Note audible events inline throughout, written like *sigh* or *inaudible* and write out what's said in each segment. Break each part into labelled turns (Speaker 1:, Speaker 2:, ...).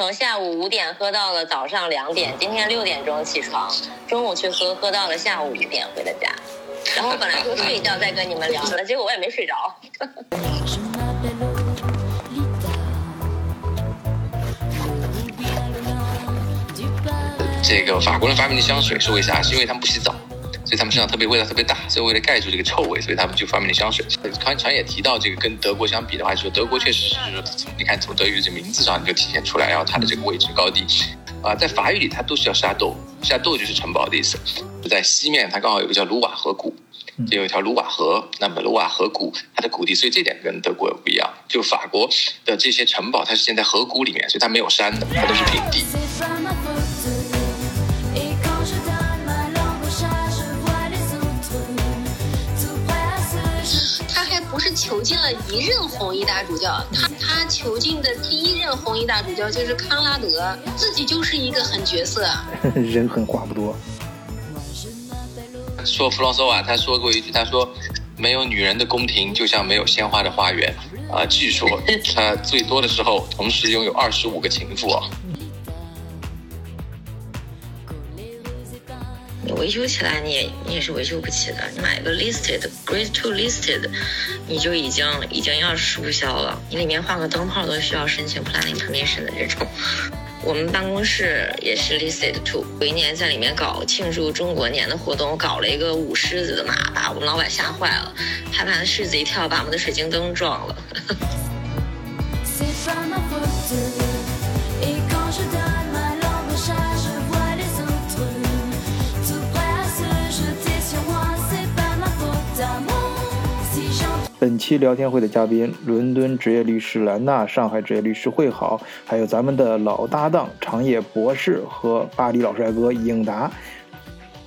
Speaker 1: 从下午五点喝到了早上两点，今天六点钟起床，中午去喝，喝到了下午五点回的家。然后本来说睡觉再跟你们聊的，结果我也没睡着。
Speaker 2: 这个法国人发明的香水是为啥？是因为他们不洗澡，所以他们身上特别味道特别大，所以为了盖住这个臭味，所以他们就发明了香水。刚才也提到这个跟德国相比的话，就说德国确实是从你看从德语这名字上就体现出来，然后它的这个位置高低，啊，在法语里它都是叫沙豆，沙豆就是城堡的意思。就在西面，它刚好有个叫卢瓦河谷，就有一条卢瓦河。那么卢瓦河谷它的谷地，所以这点跟德国不一样。就法国的这些城堡，它是建在河谷里面，所以它没有山的，它都是平地。
Speaker 3: 是囚禁了一任红衣大主教，他他囚禁的第一任红衣大主教就是康拉德，自己就是一个狠角色，*laughs*
Speaker 4: 人狠话不多。
Speaker 2: 说弗朗索瓦，他说过一句，他说没有女人的宫廷就像没有鲜花的花园啊。据说 *laughs* 他最多的时候同时拥有二十五个情妇啊。
Speaker 1: 维修起来你也你也是维修不起的，你买个 listed grade two listed，你就已经已经要注销了。你里面换个灯泡都需要申请 planning permission 的这种。我们办公室也是 listed two，有一年在里面搞庆祝中国年的活动，搞了一个舞狮子的嘛，把我们老板吓坏了，害怕狮子一跳把我们的水晶灯撞了。*laughs*
Speaker 4: 本期聊天会的嘉宾：伦敦职业律师兰娜，上海职业律师会好，还有咱们的老搭档长野博士和巴黎老帅哥应达。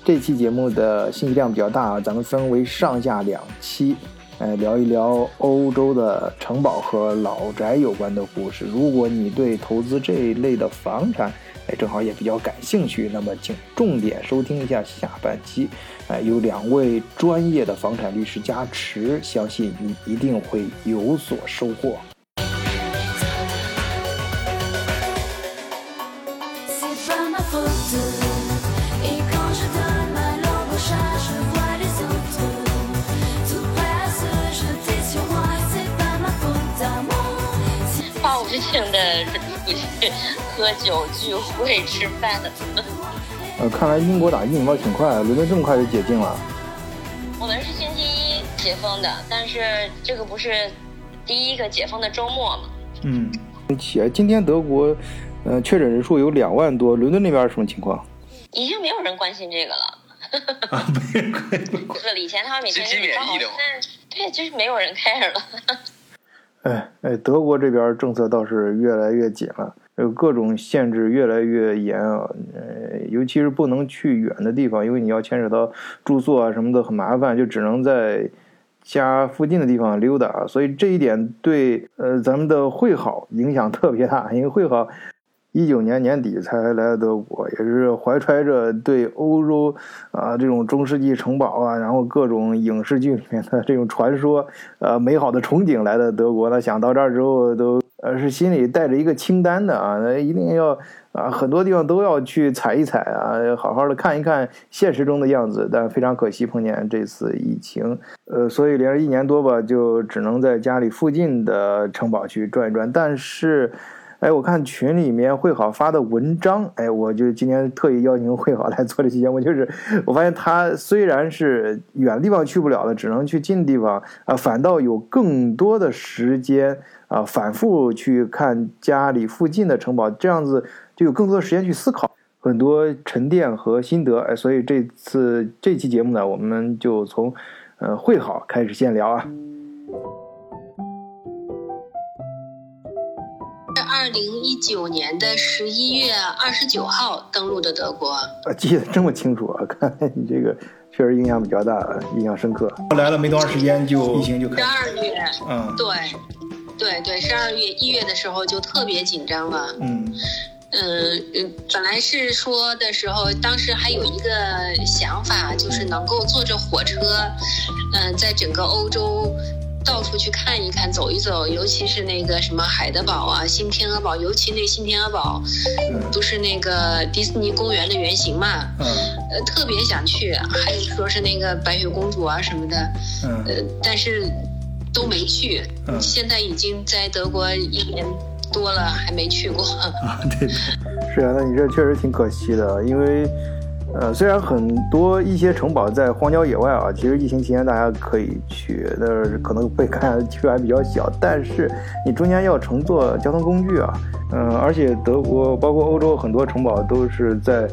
Speaker 4: 这期节目的信息量比较大，咱们分为上下两期，呃，聊一聊欧洲的城堡和老宅有关的故事。如果你对投资这一类的房产，哎，正好也比较感兴趣，那么请重点收听一下下半期。哎，有两位专业的房产律师加持，相信你一定会有所收获。
Speaker 1: 喝酒、聚会、吃饭。*laughs*
Speaker 4: 呃，看来英国打疫苗挺快，伦敦这么快就解禁了。
Speaker 1: 我们是星期一解封的，但是这个不是第一个解封的周末吗？
Speaker 4: 嗯，且今天德国，呃，确诊人数有两万多，伦敦那边什么情况？
Speaker 1: 已经没有人关心这个了。
Speaker 4: 啊，没人关心。*laughs*
Speaker 1: 不是以前他们每天
Speaker 2: 免疫的
Speaker 1: 对，就是没有人 care 了。*laughs*
Speaker 4: 哎哎，德国这边政策倒是越来越紧了。有各种限制越来越严啊，呃，尤其是不能去远的地方，因为你要牵扯到住宿啊什么的很麻烦，就只能在家附近的地方溜达啊。所以这一点对呃咱们的会好影响特别大，因为会好一九年年底才来德国，也是怀揣着对欧洲啊这种中世纪城堡啊，然后各种影视剧里面的这种传说呃美好的憧憬来的德国。那想到这儿之后都。而，是心里带着一个清单的啊，那一定要啊，很多地方都要去踩一踩啊，好好的看一看现实中的样子。但非常可惜，碰见这次疫情，呃，所以连着一年多吧，就只能在家里附近的城堡去转一转。但是，哎，我看群里面会好发的文章，哎，我就今天特意邀请会好来做这期节目，就是我发现他虽然是远的地方去不了了，只能去近的地方啊，反倒有更多的时间。啊，反复去看家里附近的城堡，这样子就有更多的时间去思考很多沉淀和心得。哎，所以这次这期节目呢，我们就从呃会好开始先聊啊。
Speaker 3: 是二零一九年的十一月二十九号登陆的德国。啊，
Speaker 4: 记得这么清楚啊！*laughs* 看来你这个确实印象比较大，印象深刻。来了没多长时间就疫情就开始。十
Speaker 3: 二月，嗯，对。对对，十二月一月的时候就特别紧张了。嗯嗯嗯，本来是说的时候，当时还有一个想法，就是能够坐着火车，嗯，在整个欧洲到处去看一看，走一走，尤其是那个什么海德堡啊、新天鹅堡，尤其那新天鹅堡，不是那个迪士尼公园的原型嘛？嗯，呃，特别想去。还有说是那个白雪公主啊什么的，嗯，呃，但是都没去。嗯，现在已经在德国一年多了，还没去过。
Speaker 4: 啊，对，是啊，那你这确实挺可惜的，因为。呃，虽然很多一些城堡在荒郊野外啊，其实疫情期间大家可以去，但是可能被看区还比较小。但是你中间要乘坐交通工具啊，嗯，而且德国包括欧洲很多城堡都是在，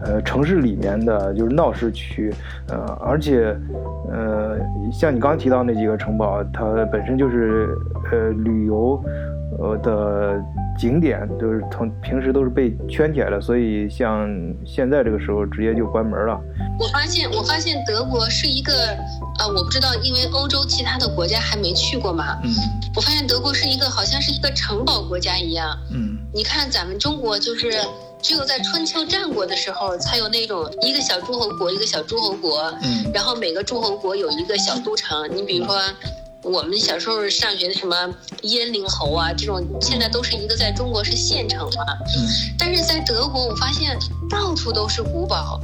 Speaker 4: 呃，城市里面的就是闹市区，呃，而且，呃，像你刚提到那几个城堡，它本身就是呃旅游，呃的。景点都是从平时都是被圈起来的，所以像现在这个时候直接就关门了。
Speaker 3: 我发现，我发现德国是一个，呃，我不知道，因为欧洲其他的国家还没去过嘛。嗯。我发现德国是一个好像是一个城堡国家一样。嗯。你看咱们中国就是只有在春秋战国的时候才有那种一个小诸侯国一个小诸侯国，嗯，然后每个诸侯国有一个小都城。你比如说。我们小时候上学的什么燕陵侯啊，这种现在都是一个在中国是县城嘛。嗯。但是在德国，我发现到处都是古堡。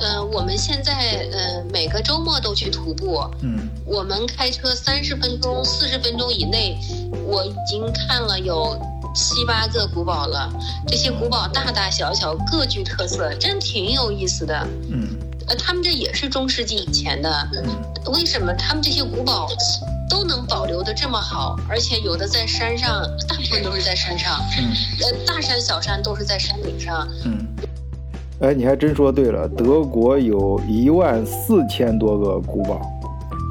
Speaker 3: 嗯。我们现在呃每个周末都去徒步。嗯。我们开车三十分钟、四十分钟以内，我已经看了有七八个古堡了。这些古堡大大小小，各具特色，真挺有意思的。嗯。呃，他们这也是中世纪以前的。嗯。为什么他们这些古堡？都能保留的这么好，而且有的在山上，大部分都是在山上。嗯，呃，大山小山都是在山顶上。嗯，
Speaker 4: 哎，你还真说对了，德国有一万四千多个古堡，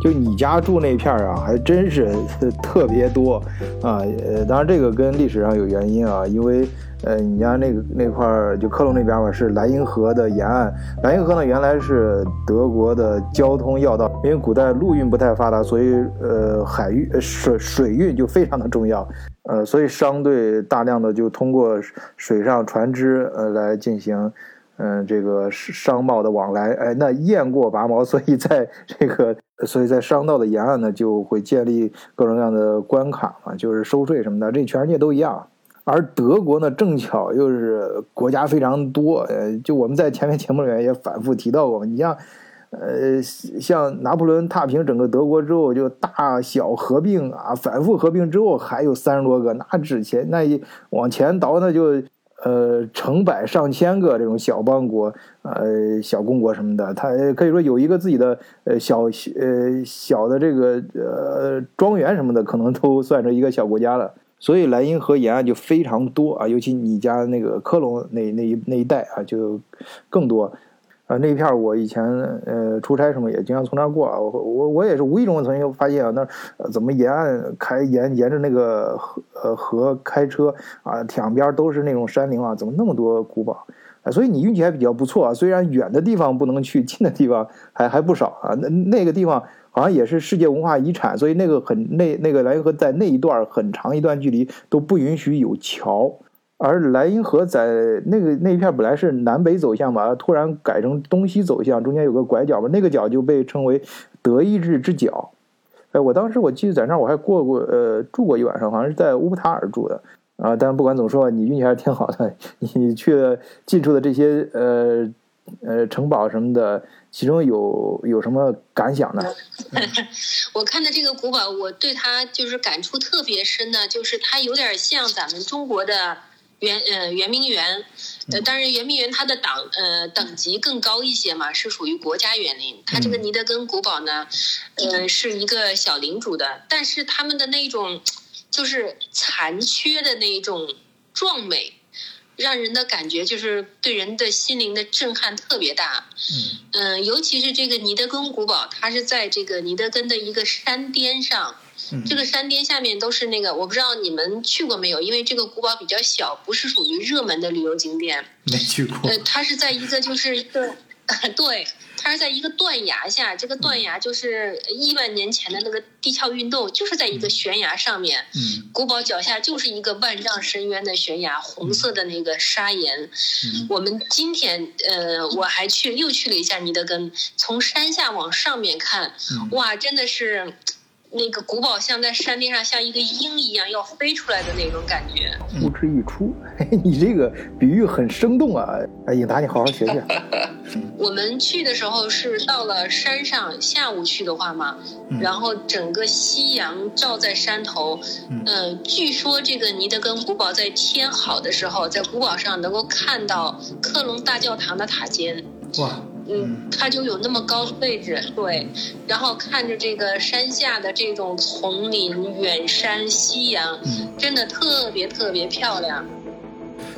Speaker 4: 就你家住那片儿啊，还真是 *laughs* 特别多啊。呃，当然这个跟历史上有原因啊，因为。呃，你家那个那块儿就科隆那边嘛，是莱茵河的沿岸。莱茵河呢，原来是德国的交通要道，因为古代陆运不太发达，所以呃，海运、水水运就非常的重要。呃，所以商队大量的就通过水上船只呃来进行，嗯，这个商贸的往来。哎，那雁过拔毛，所以在这个，所以在商道的沿岸呢，就会建立各种各样的关卡嘛，就是收税什么的，这全世界都一样。而德国呢，正巧又是国家非常多，呃，就我们在前面节目里面也反复提到过，你像，呃，像拿破仑踏平整个德国之后，就大小合并啊，反复合并之后还有三十多个，那之前那一往前倒，那就呃成百上千个这种小邦国，呃，小公国什么的，它可以说有一个自己的呃小呃小的这个呃庄园什么的，可能都算成一个小国家了。所以莱茵河沿岸就非常多啊，尤其你家那个科隆那那一那一带啊，就更多啊。那一片我以前呃出差什么也经常从那儿过啊。我我我也是无意中曾经发现啊，那怎么沿岸开沿沿着那个河呃河开车啊，两边都是那种山林啊，怎么那么多古堡啊？所以你运气还比较不错啊。虽然远的地方不能去，近的地方还还不少啊。那那个地方。好像也是世界文化遗产，所以那个很那那个莱茵河在那一段很长一段距离都不允许有桥，而莱茵河在那个那一片本来是南北走向嘛，突然改成东西走向，中间有个拐角嘛，那个角就被称为德意志之角。哎，我当时我记得在那儿我还过过呃住过一晚上，好像是在乌普塔尔住的啊。但是不管怎么说，你运气还是挺好的，你去了近处的这些呃呃城堡什么的。其中有有什么感想呢？*laughs*
Speaker 3: 我看的这个古堡，我对它就是感触特别深的，就是它有点像咱们中国的圆呃圆明园，呃，当然圆明园它的档呃等级更高一些嘛，是属于国家园林。它这个尼德根古堡呢，呃，是一个小领主的，但是他们的那种就是残缺的那种壮美。让人的感觉就是对人的心灵的震撼特别大，嗯。嗯，尤其是这个尼德根古堡，它是在这个尼德根的一个山巅上，这个山巅下面都是那个，我不知道你们去过没有，因为这个古堡比较小，不是属于热门的旅游景点，
Speaker 4: 没去过，
Speaker 3: 呃，它是在一个就是一个。对，*laughs* 它是在一个断崖下，这个断崖就是亿万年前的那个地壳运动，就是在一个悬崖上面。嗯，古堡脚下就是一个万丈深渊的悬崖，红色的那个砂岩。嗯，我们今天呃，我还去又去了一下尼德根，从山下往上面看，哇，真的是。那个古堡像在山顶上，像一个鹰一样要飞出来的那种感觉。
Speaker 4: 呼之欲出，*laughs* 你这个比喻很生动啊！哎，颖达，你好好学学。*laughs*
Speaker 3: 我们去的时候是到了山上，下午去的话嘛，然后整个夕阳照在山头。嗯，据说这个尼德根古堡在天好的时候，在古堡上能够看到科隆大教堂的塔尖。
Speaker 4: 哇！
Speaker 3: 嗯，它就有那么高的位置，对，然后看着这个山下的这种丛林、远山、夕阳，真的特别特别漂亮。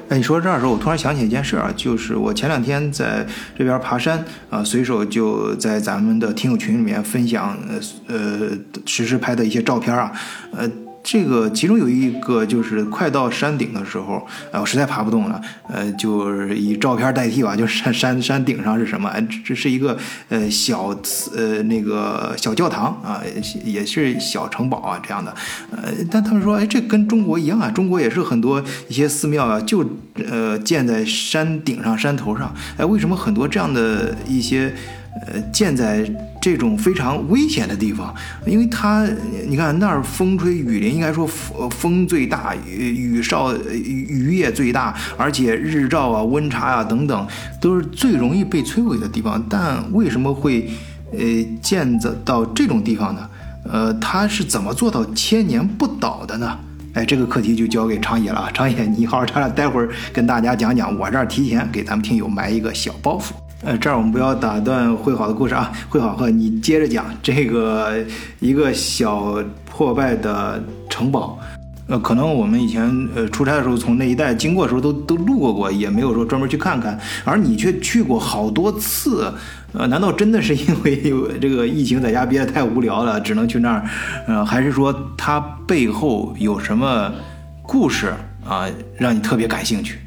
Speaker 4: 哎，你说这儿的时候，我突然想起一件事啊，就是我前两天在这边爬山啊，随手就在咱们的听友群里面分享呃呃实时拍的一些照片啊，呃。这个其中有一个就是快到山顶的时候，哎，我实在爬不动了，呃，就是以照片代替吧，*laughs* 就山山山顶上是什么？哎这是一个呃小呃那个小教堂啊，也是小城堡啊这样的，呃，但他们说，哎，这跟中国一样啊，中国也是很多一些寺庙啊，就呃建在山顶上山头上，哎，为什么很多这样的一些？呃，建在这种非常危险的地方，因为它，你看那儿风吹雨淋，应该说风风最大，雨雨少雨也最大，而且日照啊、温差啊等等，都是最容易被摧毁的地方。但为什么会呃建在到这种地方呢？呃，它是怎么做到千年不倒的呢？哎，这个课题就交给长野了。长野，你好好查查，待会儿跟大家讲讲。我这儿提前给咱们听友埋一个小包袱。呃，这儿我们不要打断会好的故事啊，会好和你接着讲这个一个小破败的城堡。呃，可能我们以前呃出差的时候从那一带经过的时候都都路过过，也没有说专门去看看。而你却去过好多次，呃，难道真的是因为有这个疫情在家憋得太无聊了，只能去那儿？呃，还是说它背后有什么故事啊，让你特别感兴趣？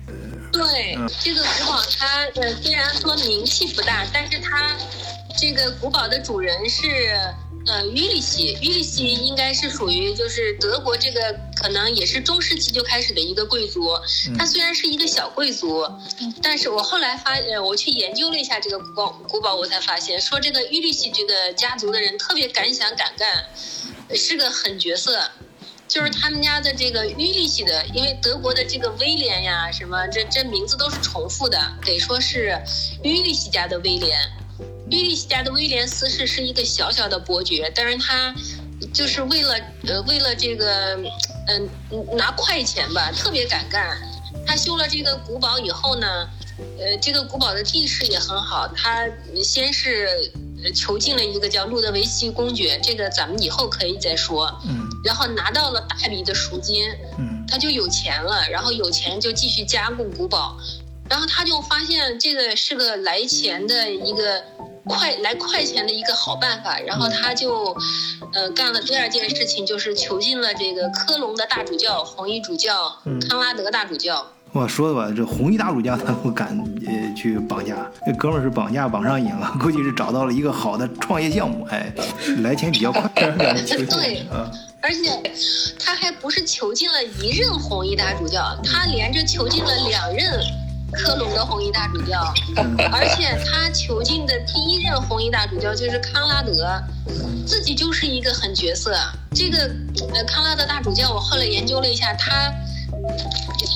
Speaker 3: 对这个古堡，它呃虽然说名气不大，但是它这个古堡的主人是呃于利希，于利希应该是属于就是德国这个可能也是中世纪就开始的一个贵族。他虽然是一个小贵族，但是我后来发呃我去研究了一下这个古堡，古堡我才发现说这个于利希这个家族的人特别敢想敢干，是个狠角色。就是他们家的这个于利希的，因为德国的这个威廉呀，什么这这名字都是重复的，得说是于利希家的威廉。于利希家的威廉四世是一个小小的伯爵，但是他就是为了呃为了这个嗯拿快钱吧，特别敢干。他修了这个古堡以后呢，呃这个古堡的地势也很好，他先是。囚禁了一个叫路德维希公爵，这个咱们以后可以再说。嗯，然后拿到了大笔的赎金，嗯，他就有钱了，然后有钱就继续加固古堡，然后他就发现这个是个来钱的一个快来快钱的一个好办法，然后他就，呃，干了第二件事情，就是囚禁了这个科隆的大主教红衣主教康拉德大主教。
Speaker 4: 我说的吧，这红衣大主教他不敢呃去绑架，那哥们儿是绑架绑上瘾了，估计是找到了一个好的创业项目，哎，*laughs* *laughs* 来钱比较快。
Speaker 3: 对，而且他还不是囚禁了一任红衣大主教，他连着囚禁了两任科隆的红衣大主教，*laughs* 而且他囚禁的第一任红衣大主教就是康拉德，自己就是一个狠角色。这个呃康拉德大主教，我后来研究了一下，他。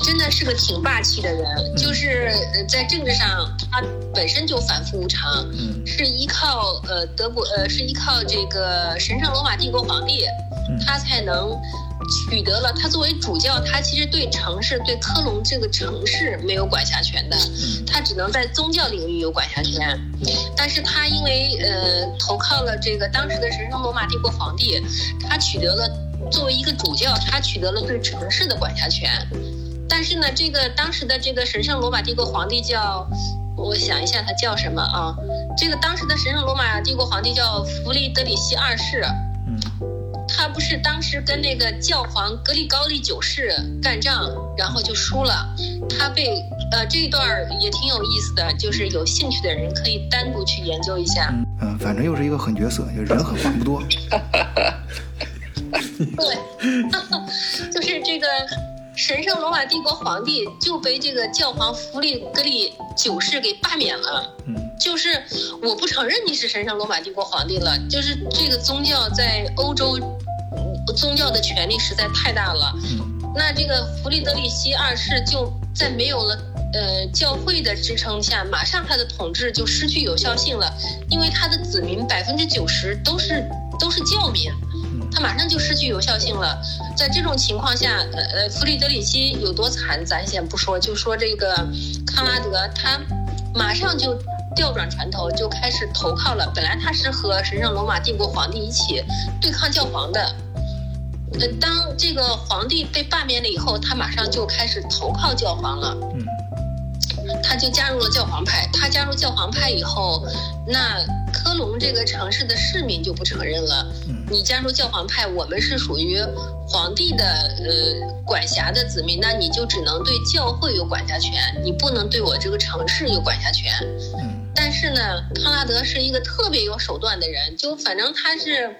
Speaker 3: 真的是个挺霸气的人，就是在政治上他本身就反复无常，是依靠呃德国呃是依靠这个神圣罗马帝国皇帝，他才能取得了他作为主教，他其实对城市对科隆这个城市没有管辖权的，他只能在宗教领域有管辖权，但是他因为呃投靠了这个当时的神圣罗马帝国皇帝，他取得了作为一个主教，他取得了对城市的管辖权。但是呢，这个当时的这个神圣罗马帝国皇帝叫，我想一下他叫什么啊？这个当时的神圣罗马帝国皇帝叫弗里德里希二世。嗯，他不是当时跟那个教皇格里高利九世干仗，然后就输了。他被呃这一段也挺有意思的，就是有兴趣的人可以单独去研究一下。
Speaker 4: 嗯，反正又是一个狠角色，就人狠话不多。*laughs*
Speaker 3: 对，*laughs* 就是这个。神圣罗马帝国皇帝就被这个教皇弗里格里九世给罢免了。嗯，就是我不承认你是神圣罗马帝国皇帝了。就是这个宗教在欧洲宗教的权力实在太大了。那这个弗里德里希二世就在没有了呃教会的支撑下，马上他的统治就失去有效性了，因为他的子民百分之九十都是都是教民，他马上就失去有效性了。在这种情况下，呃呃，弗里德里希有多惨，咱先不说，就说这个康拉德他马上就。调转船头就开始投靠了。本来他是和神圣罗马帝国皇帝一起对抗教皇的。呃，当这个皇帝被罢免了以后，他马上就开始投靠教皇了。嗯，他就加入了教皇派。他加入教皇派以后，那科隆这个城市的市民就不承认了。你加入教皇派，我们是属于皇帝的呃管辖的子民，那你就只能对教会有管辖权，你不能对我这个城市有管辖权。嗯。但是呢，康拉德是一个特别有手段的人，就反正他是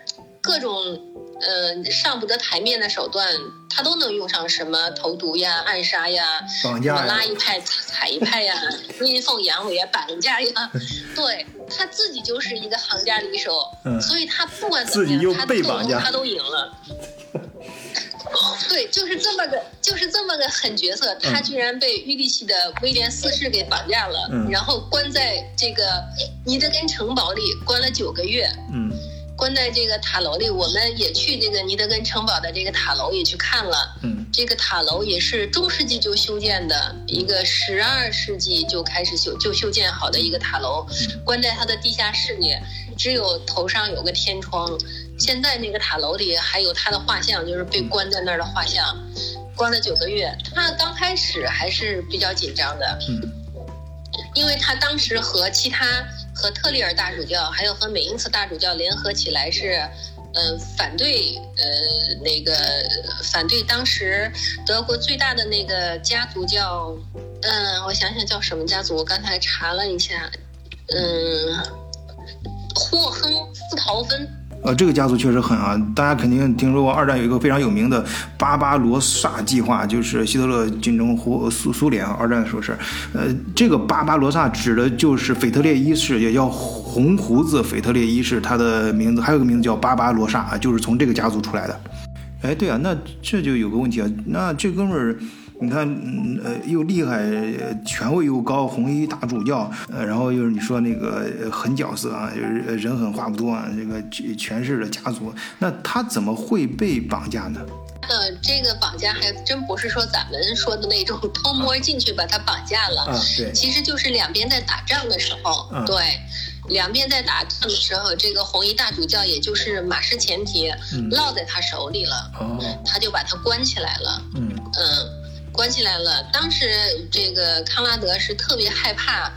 Speaker 3: 各种呃上不得台面的手段，他都能用上，什么投毒呀、暗杀呀、
Speaker 4: 绑架
Speaker 3: 拉一派踩一派呀、阴奉阳违、绑架呀，*laughs* 对他自己就是一个行家里手，所以他不管怎么样，他都他都赢了。对，就是这么个，就是这么个狠角色，他居然被玉立希的威廉四世给绑架了，然后关在这个尼德根城堡里，关了九个月。嗯，关在这个塔楼里，我们也去这个尼德根城堡的这个塔楼也去看了。嗯，这个塔楼也是中世纪就修建的一个，十二世纪就开始修就修建好的一个塔楼，关在它的地下室里，只有头上有个天窗。现在那个塔楼里还有他的画像，就是被关在那儿的画像，关了九个月。他刚开始还是比较紧张的，嗯，因为他当时和其他和特里尔大主教还有和美因茨大主教联合起来是，呃，反对呃那个反对当时德国最大的那个家族叫，嗯，我想想叫什么家族？我刚才查了一下，嗯，霍亨斯陶芬。
Speaker 4: 呃，这个家族确实狠啊！大家肯定听说过，二战有一个非常有名的巴巴罗萨计划，就是希特勒进攻苏苏联啊。二战的时候是，呃，这个巴巴罗萨指的就是腓特烈一世，也叫红胡子腓特烈一世，他的名字还有个名字叫巴巴罗萨啊，就是从这个家族出来的。哎，对啊，那这就有个问题啊，那这哥们儿。你看，呃，又厉害，权位又高，红衣大主教，呃，然后又是你说那个狠角色啊，就是人狠话不多啊，这个权势的家族，那他怎么会被绑架呢？
Speaker 3: 呃，这个绑架还真不是说咱们说的那种偷摸进去把他绑架了，
Speaker 4: 啊，对，
Speaker 3: 其实就是两边在打仗的时候，对，两边在打仗的时候，这个红衣大主教也就是马失前蹄，落在他手里了，哦，他就把他关起来了，嗯。嗯。关起来了。当时这个康拉德是特别害怕，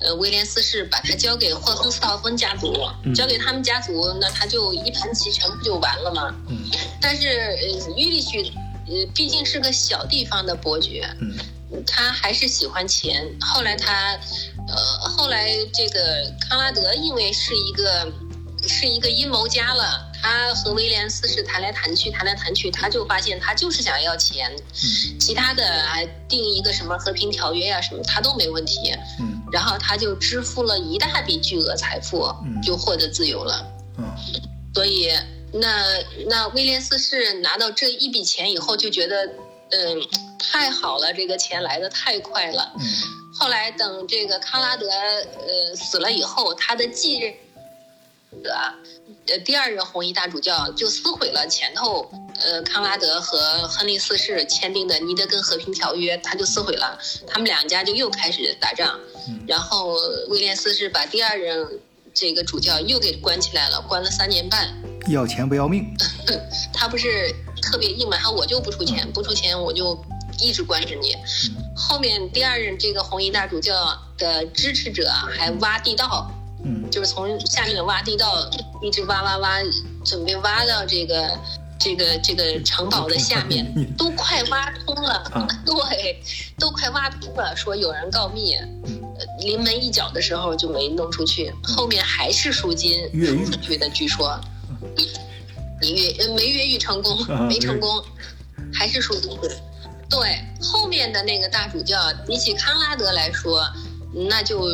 Speaker 3: 呃，威廉四世把他交给霍亨斯道芬家族，交给他们家族，那他就一盘棋全部就完了嘛。嗯。但是呃，约利许，呃，毕竟是个小地方的伯爵，嗯，他还是喜欢钱。后来他，呃，后来这个康拉德因为是一个是一个阴谋家了。他和威廉四世谈来谈去，谈来谈去，他就发现他就是想要钱，其他的还定一个什么和平条约呀什么，他都没问题。嗯，然后他就支付了一大笔巨额财富，就获得自由了。嗯，所以那那威廉四世拿到这一笔钱以后，就觉得嗯太好了，这个钱来的太快了。嗯，后来等这个康拉德呃死了以后，他的继任者。呃，第二任红衣大主教就撕毁了前头，呃，康拉德和亨利四世签订的《尼德根和平条约》，他就撕毁了，他们两家就又开始打仗。然后威廉四世把第二任这个主教又给关起来了，关了三年半。
Speaker 4: 要钱不要命？*laughs*
Speaker 3: 他不是特别硬嘛？他我就不出钱，不出钱我就一直关着你。后面第二任这个红衣大主教的支持者还挖地道。嗯，就是从下面挖地道，一直挖挖挖，准备挖到这个这个这个城堡的下面，都快挖通了。*laughs* 对，都快挖通了。说有人告密，临门一脚的时候就没弄出去，后面还是赎金赎出去的。据说，*laughs* 你越没越狱成功，没成功，还是赎金。对，后面的那个大主教比起康拉德来说。那就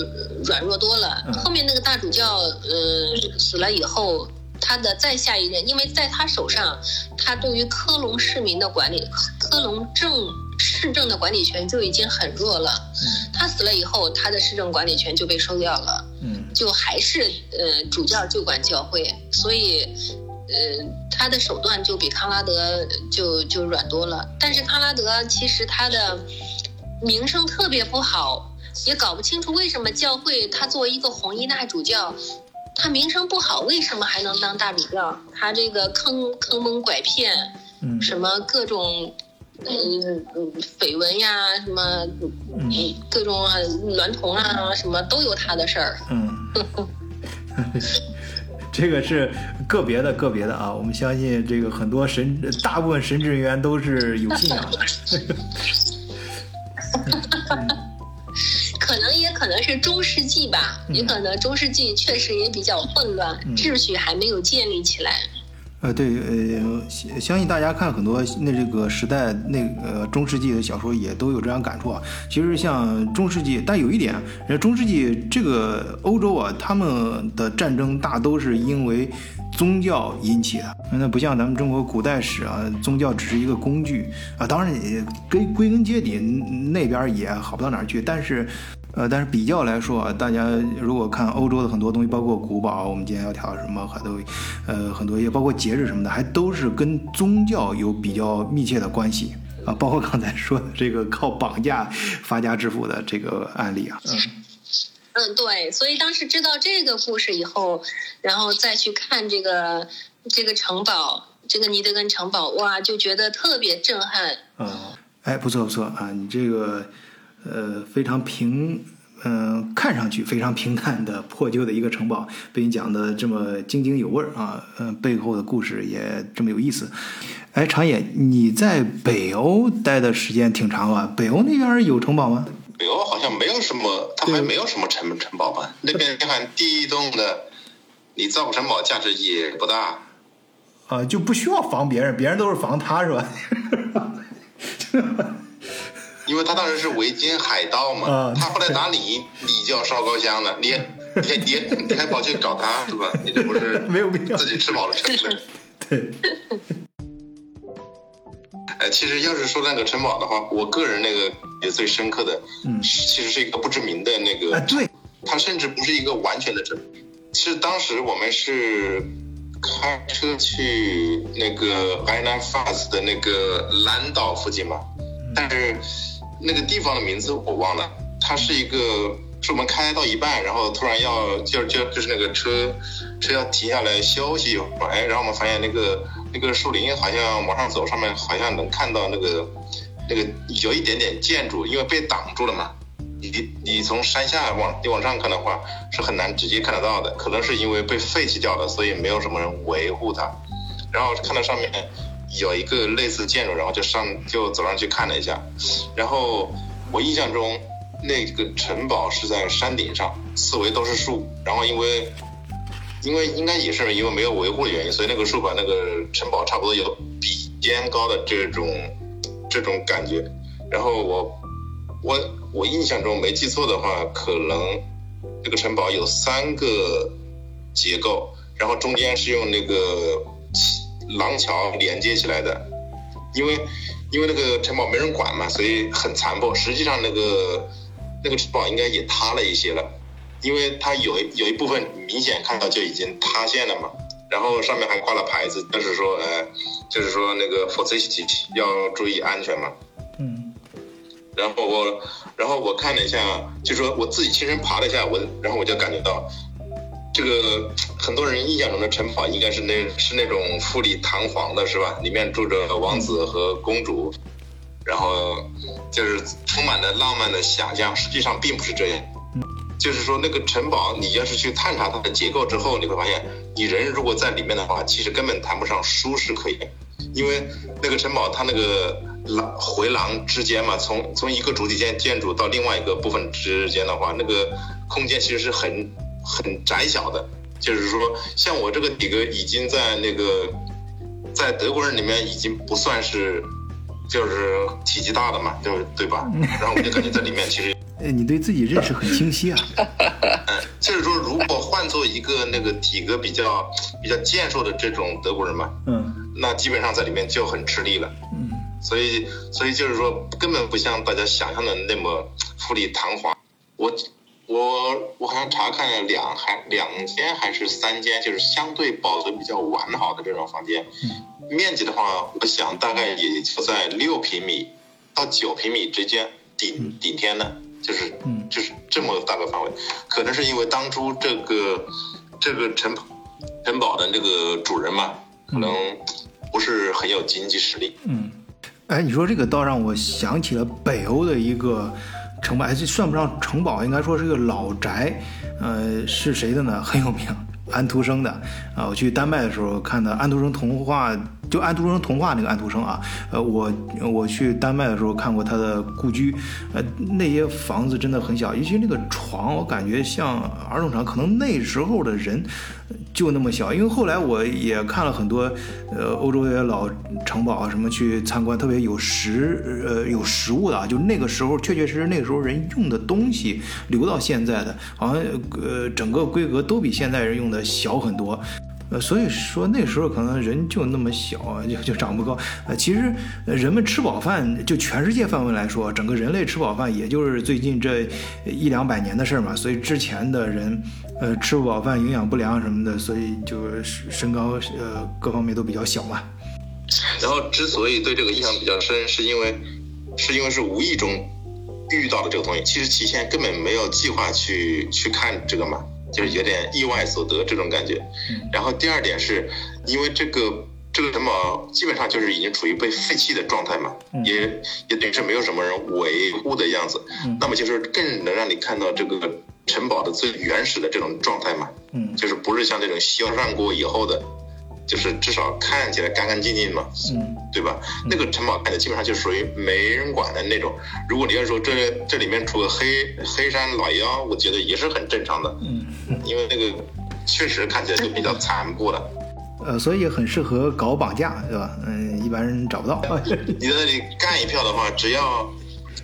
Speaker 3: 软弱多了。后面那个大主教，呃，死了以后，他的再下一任，因为在他手上，他对于科隆市民的管理，科隆政市政的管理权就已经很弱了。嗯，他死了以后，他的市政管理权就被收掉了。嗯，就还是呃主教就管教会，所以呃他的手段就比康拉德就就软多了。但是康拉德其实他的名声特别不好。也搞不清楚为什么教会他作为一个红衣大主教，他名声不好，为什么还能当大主教？他这个坑坑蒙拐骗，嗯，什么各种，嗯嗯绯闻呀，什么嗯各种啊娈童啊，什么都有他的事儿。
Speaker 4: 嗯，*laughs* 这个是个别的个别的啊，我们相信这个很多神，大部分神职人员都是有信仰的。*laughs*
Speaker 3: 可能是中世纪吧，也可能中世纪确实也比较混乱，秩序还没有建立起来。
Speaker 4: 呃，对，呃，相信大家看很多那这个时代那个中世纪的小说也都有这样感触啊。其实像中世纪，但有一点，人中世纪这个欧洲啊，他们的战争大都是因为宗教引起的，那不像咱们中国古代史啊，宗教只是一个工具啊。当然，归归根结底那边也好不到哪儿去，但是。呃，但是比较来说啊，大家如果看欧洲的很多东西，包括古堡，我们今天要调什么，还都，呃，很多也包括节日什么的，还都是跟宗教有比较密切的关系啊。包括刚才说的这个靠绑架发家致富的这个案例啊。
Speaker 3: 嗯，嗯，对。所以当时知道这个故事以后，然后再去看这个这个城堡，这个尼德根城堡，哇，就觉得特别震撼。
Speaker 4: 嗯，哎，不错不错啊，你这个。呃，非常平，嗯，看上去非常平淡的破旧的一个城堡，被你讲的这么津津有味儿啊，嗯，背后的故事也这么有意思。哎，长野，你在北欧待的时间挺长啊，北欧那边有城堡吗？
Speaker 5: 北欧好像没有什么，它还没有什么城城堡吧？那边你看第一栋的，你造城堡价值也不大，
Speaker 4: 啊，就不需要防别人，别人都是防他，是吧？*laughs*
Speaker 5: 因为他当时是维京海盗嘛，他后来打你，你就要烧高香了，你你你你还跑去找他是吧？你这不是
Speaker 4: 没有必要
Speaker 5: 自己吃饱了撑的。*laughs*
Speaker 4: 对。
Speaker 5: 哎，其实要是说那个城堡的话，我个人那个也最深刻的，嗯，其实是一个不知名的那个，
Speaker 4: 对，
Speaker 5: 它甚至不是一个完全的城。其实当时我们是开车去那个 Island Falls 的那个蓝岛附近嘛，但是。那个地方的名字我忘了，它是一个，是我们开到一半，然后突然要就就就是那个车车要停下来休息一会儿，哎，然后我们发现那个那个树林好像往上走，上面好像能看到那个那个有一点点建筑，因为被挡住了嘛。你你从山下往你往上看的话，是很难直接看得到的，可能是因为被废弃掉了，所以没有什么人维护它。然后看到上面。有一个类似建筑，然后就上就走上去看了一下，然后我印象中那个城堡是在山顶上，四围都是树，然后因为因为应该也是因为没有维护的原因，所以那个树把那个城堡差不多有比肩高的这种这种感觉，然后我我我印象中没记错的话，可能这个城堡有三个结构，然后中间是用那个。廊桥连接起来的，因为因为那个城堡没人管嘛，所以很残破。实际上那个那个城堡应该也塌了一些了，因为它有有一部分明显看到就已经塌陷了嘛。然后上面还挂了牌子，就是说呃，就是说那个 for safety 要注意安全嘛。嗯。然后我然后我看了一下，就说我自己亲身爬了一下，我然后我就感觉到。这个很多人印象中的城堡应该是那是那种富丽堂皇的，是吧？里面住着王子和公主，然后就是充满了浪漫的想象。实际上并不是这样，就是说那个城堡，你要是去探查它的结构之后，你会发现，你人如果在里面的话，其实根本谈不上舒适可言，因为那个城堡它那个廊回廊之间嘛，从从一个主体建建筑到另外一个部分之间的话，那个空间其实是很。很窄小的，就是说，像我这个体格已经在那个，在德国人里面已经不算是，就是体积大的嘛，就对吧？然后我就感觉在里面其实，*laughs*
Speaker 4: 呃，你对自己认识很清晰啊。*laughs*
Speaker 5: 嗯，就是说，如果换换做一个那个体格比较比较健硕的这种德国人嘛，嗯，那基本上在里面就很吃力了，嗯，所以所以就是说根本不像大家想象的那么富丽堂皇。我我我好像查看了两还两间还是三间，就是相对保存比较完好的这种房间，面积的话，我想大概也就在六平米到九平米之间，顶顶天的。就是，就是这么大个范围，可能是因为当初这个这个城城堡的这个主人嘛，可能不是很有经济实力。
Speaker 4: 嗯，哎，你说这个倒让我想起了北欧的一个城堡，这算不上城堡，应该说是个老宅。呃，是谁的呢？*laughs* 很有名。安徒生的啊，我去丹麦的时候看的安徒生童话，就安徒生童话那个安徒生啊，呃，我我去丹麦的时候看过他的故居，呃，那些房子真的很小，尤其那个床，我感觉像儿童床，可能那时候的人。就那么小，因为后来我也看了很多，呃，欧洲的老城堡啊，什么去参观，特别有实，呃，有实物的啊，就那个时候确确实实那个时候人用的东西留到现在的，好像呃整个规格都比现在人用的小很多。呃，所以说那时候可能人就那么小，就就长不高。呃，其实人们吃饱饭，就全世界范围来说，整个人类吃饱饭，也就是最近这一两百年的事儿嘛。所以之前的人，呃，吃不饱饭，营养不良什么的，所以就身高呃各方面都比较小嘛。
Speaker 5: 然后之所以对这个印象比较深，是因为是因为是无意中遇到的这个东西，其实提前根本没有计划去去看这个嘛。就是有点意外所得这种感觉，然后第二点是，因为这个这个城堡基本上就是已经处于被废弃的状态嘛，也也等于是没有什么人维护的样子，那么就是更能让你看到这个城堡的最原始的这种状态嘛，就是不是像那种修缮过以后的。就是至少看起来干干净净嘛，嗯，对吧？那个城堡看起来基本上就属于没人管的那种。如果你要说这这里面出个黑黑山老妖，我觉得也是很正常的，嗯，因为那个确实看起来就比较残破了。*laughs*
Speaker 4: 呃，所以很适合搞绑架，对吧？嗯，一般人找不到。*laughs*
Speaker 5: 你在那里干一票的话，只要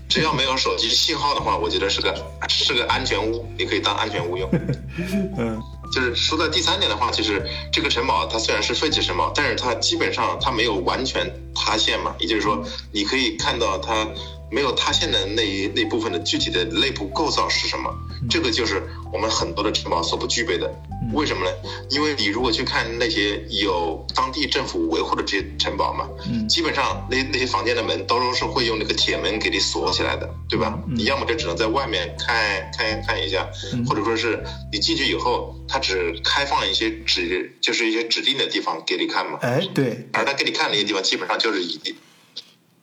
Speaker 5: 只要没有手机信号的话，我觉得是个是个安全屋，你可以当安全屋用。*laughs* 嗯。就是说到第三点的话，就是这个城堡它虽然是废弃城堡，但是它基本上它没有完全塌陷嘛，也就是说你可以看到它。没有塌陷的那一那部分的具体的内部构造是什么？这个就是我们很多的城堡所不具备的。为什么呢？因为你如果去看那些有当地政府维护的这些城堡嘛，基本上那那些房间的门都是会用那个铁门给你锁起来的，对吧？你要么就只能在外面看看看一下，或者说是你进去以后，它只开放一些指就是一些指定的地方给你看嘛。
Speaker 4: 哎，对。
Speaker 5: 而他给你看那些地方，基本上就是已经。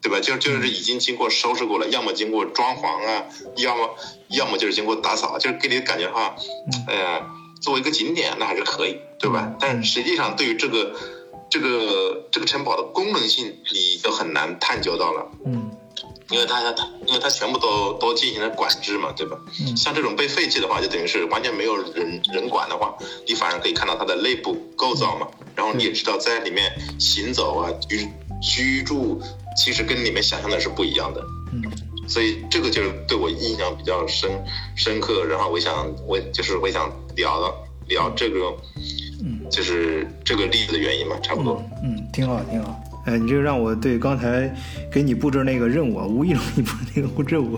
Speaker 5: 对吧？就就是已经经过收拾过了，要么经过装潢啊，要么要么就是经过打扫，就是给你的感觉的话，呃，作为一个景点那还是可以，对吧？但实际上对于这个这个这个城堡的功能性，你就很难探究到了。嗯，因为它它因为它全部都都进行了管制嘛，对吧？嗯，像这种被废弃的话，就等于是完全没有人人管的话，你反而可以看到它的内部构造嘛，然后你也知道在里面行走啊，居居住。其实跟你们想象的是不一样的，嗯，所以这个就是对我印象比较深深刻。然后我想，我就是我想聊聊这个，嗯，就是这个例子的原因嘛，差不多。
Speaker 4: 嗯，挺好，挺好。哎，你这个让我对刚才给你布置那个任务啊，无意中你布置那个任务，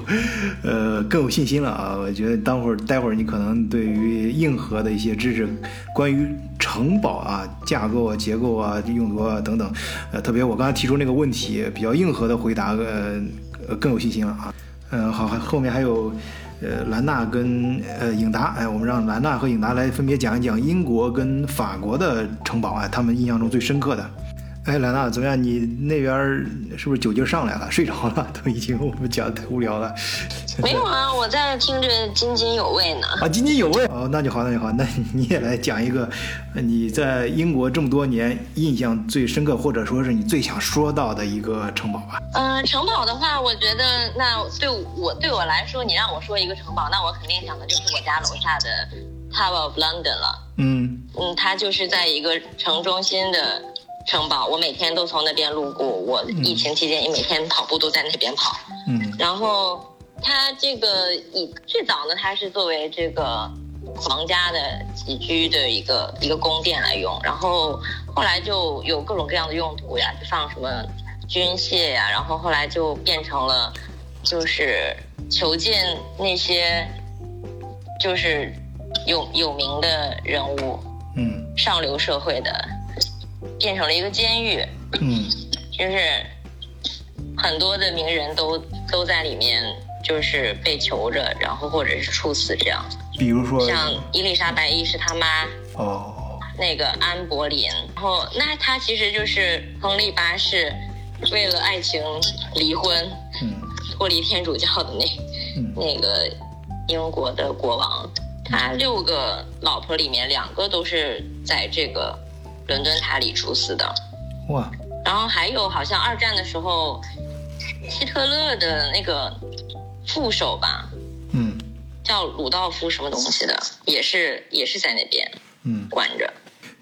Speaker 4: 呃，更有信心了啊！我觉得待会儿待会儿你可能对于硬核的一些知识，关于城堡啊、架构啊、结构啊、用途啊等等，呃，特别我刚才提出那个问题比较硬核的回答，呃，更有信心了啊！嗯，好，后面还有呃兰娜跟呃颖达，哎，我们让兰娜和颖达来分别讲一讲英国跟法国的城堡啊，他们印象中最深刻的。哎，兰娜，怎么样？你那边是不是酒劲上来了？睡着了？*laughs* 都已经我们讲太无聊了。
Speaker 1: 没有啊，我在听着津津有味呢。
Speaker 4: 啊，津津有味。哦，那就好，那就好。那你也来讲一个你在英国这么多年印象最深刻，或者说是你最想说到的一个城堡吧。
Speaker 1: 嗯，城堡的话，我觉得那对我对我来说，你让我说一个城堡，那我肯定想的就是我家楼下的 Tower of London 了。嗯嗯，它就是在一个城中心的。城堡，我每天都从那边路过。我疫情期间也每天跑步都在那边跑。嗯，然后它这个以最早呢，它是作为这个皇家的起居的一个一个宫殿来用，然后后来就有各种各样的用途呀，就放什么军械呀，然后后来就变成了就是囚禁那些就是有有名的人物，
Speaker 4: 嗯，
Speaker 1: 上流社会的，变成了一个监狱，
Speaker 4: 嗯，*clears throat*
Speaker 1: 就是很多的名人都都在里面。就是被囚着，然后或者是处死这样。
Speaker 4: 比如说，
Speaker 1: 像伊丽莎白一世他妈
Speaker 4: 哦，
Speaker 1: 那个安柏林，然后那他其实就是亨利八世为了爱情离婚，
Speaker 4: 嗯，*laughs*
Speaker 1: 脱离天主教的那那个英国的国王，他六个老婆里面两个都是在这个伦敦塔里处死的。
Speaker 4: 哇！
Speaker 1: 然后还有好像二战的时候，希特勒的那个。副手吧，
Speaker 4: 嗯，
Speaker 1: 叫鲁道夫什么东西的，也是也是在那边，
Speaker 4: 嗯，
Speaker 1: 管着。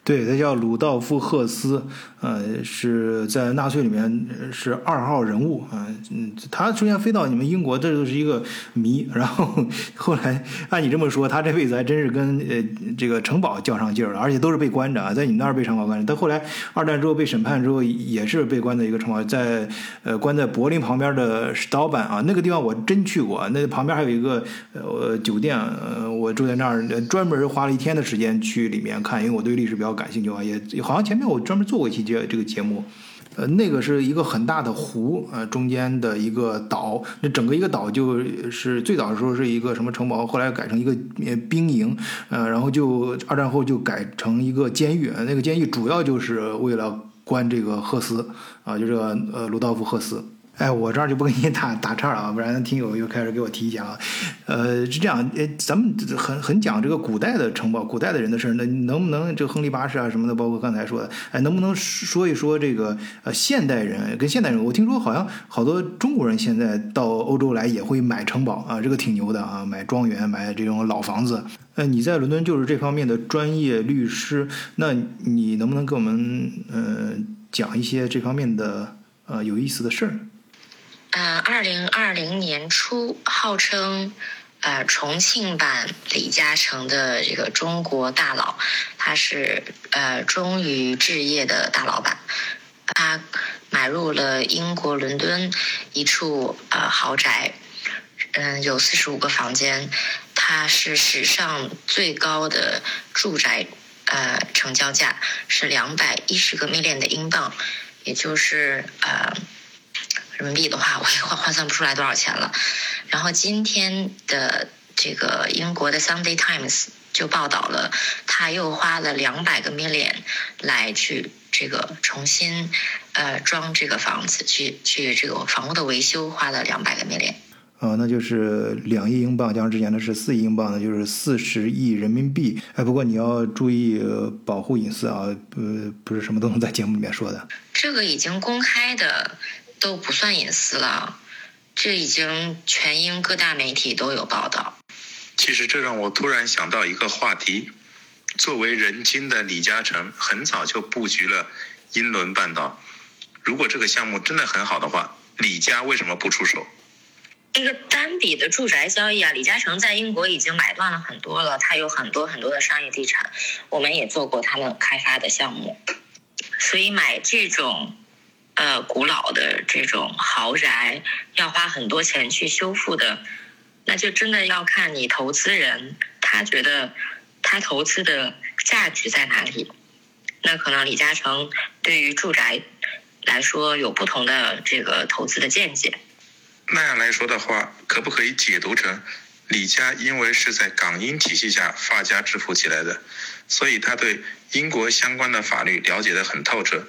Speaker 4: 对，他叫鲁道夫·赫斯，呃，是在纳粹里面是二号人物啊。嗯，他出现飞到你们英国，这就是一个谜。然后后来 *laughs* 按你这么说，他这辈子还真是跟呃这个城堡较上劲儿了，而且都是被关着啊，在你们那儿被城堡关着。他后来二战之后被审判之后，也是被关在一个城堡，在呃关在柏林旁边的史刀班啊，那个地方我真去过，那旁边还有一个呃酒店，呃，我住在那儿，专门花了一天的时间去里面看，因为我对历史比较。感兴趣啊，也好像前面我专门做过一期节这个节目，呃，那个是一个很大的湖，呃，中间的一个岛，那整个一个岛就是最早的时候是一个什么城堡，后来改成一个兵营，呃，然后就二战后就改成一个监狱，那个监狱主要就是为了关这个赫斯啊，就这个呃鲁道夫赫斯。哎，我这儿就不跟你打打岔了啊，不然听友又开始给我提意见啊。呃，是这样，呃，咱们很很讲这个古代的城堡、古代的人的事儿，那能不能这亨利八世啊什么的，包括刚才说的，哎，能不能说一说这个呃现代人跟现代人？我听说好像好多中国人现在到欧洲来也会买城堡啊，这个挺牛的啊，买庄园、买这种老房子。呃，你在伦敦就是这方面的专业律师，那你能不能给我们呃讲一些这方面的呃有意思的事儿？
Speaker 1: 呃，二零二零年初，号称呃重庆版李嘉诚的这个中国大佬，他是呃忠于置业的大老板，他买入了英国伦敦一处呃豪宅，嗯，有四十五个房间，它是史上最高的住宅呃成交价是两百一十个 million 的英镑，也就是呃。人民币的话，我也换换算不出来多少钱了。然后今天的这个英国的《Sunday Times》就报道了，他又花了两百个 million 来去这个重新呃装这个房子，去去这个房屋的维修花了两百个 million。
Speaker 4: 啊，那就是两亿英镑，加上之前的是四亿英镑，那就是四十亿人民币。哎，不过你要注意保护隐私啊，呃不是什么都能在节目里面说的。
Speaker 1: 这个已经公开的。都不算隐私了，这已经全英各大媒体都有报道。
Speaker 6: 其实这让我突然想到一个话题：作为人精的李嘉诚，很早就布局了英伦半岛。如果这个项目真的很好的话，李家为什么不出手？
Speaker 1: 这个单笔的住宅交易啊，李嘉诚在英国已经买断了很多了，他有很多很多的商业地产，我们也做过他们开发的项目，所以买这种。呃，古老的这种豪宅要花很多钱去修复的，那就真的要看你投资人他觉得他投资的价值在哪里。那可能李嘉诚对于住宅来说有不同的这个投资的见解。
Speaker 6: 那样来说的话，可不可以解读成李家因为是在港英体系下发家致富起来的，所以他对英国相关的法律了解的很透彻。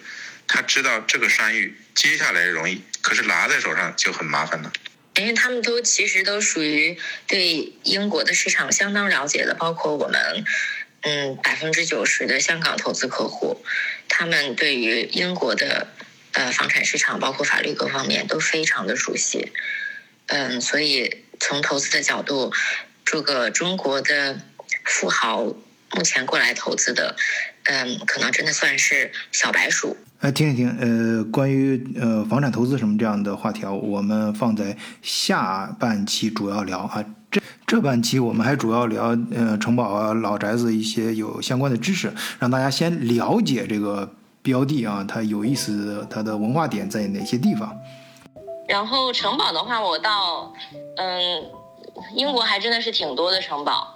Speaker 6: 他知道这个山芋接下来容易，可是拿在手上就很麻烦了。
Speaker 1: 因为他们都其实都属于对英国的市场相当了解的，包括我们，嗯，百分之九十的香港投资客户，他们对于英国的呃房产市场，包括法律各方面都非常的熟悉。嗯，所以从投资的角度，这个中国的富豪目前过来投资的，嗯，可能真的算是小白鼠。
Speaker 4: 哎，听一听，呃，关于呃房产投资什么这样的话题啊，我们放在下半期主要聊啊。这这半期我们还主要聊呃城堡啊、老宅子一些有相关的知识，让大家先了解这个标的啊，它有意思，它的文化点在哪些地方。
Speaker 1: 然后城堡的话，我到嗯，英国还真的是挺多的城堡，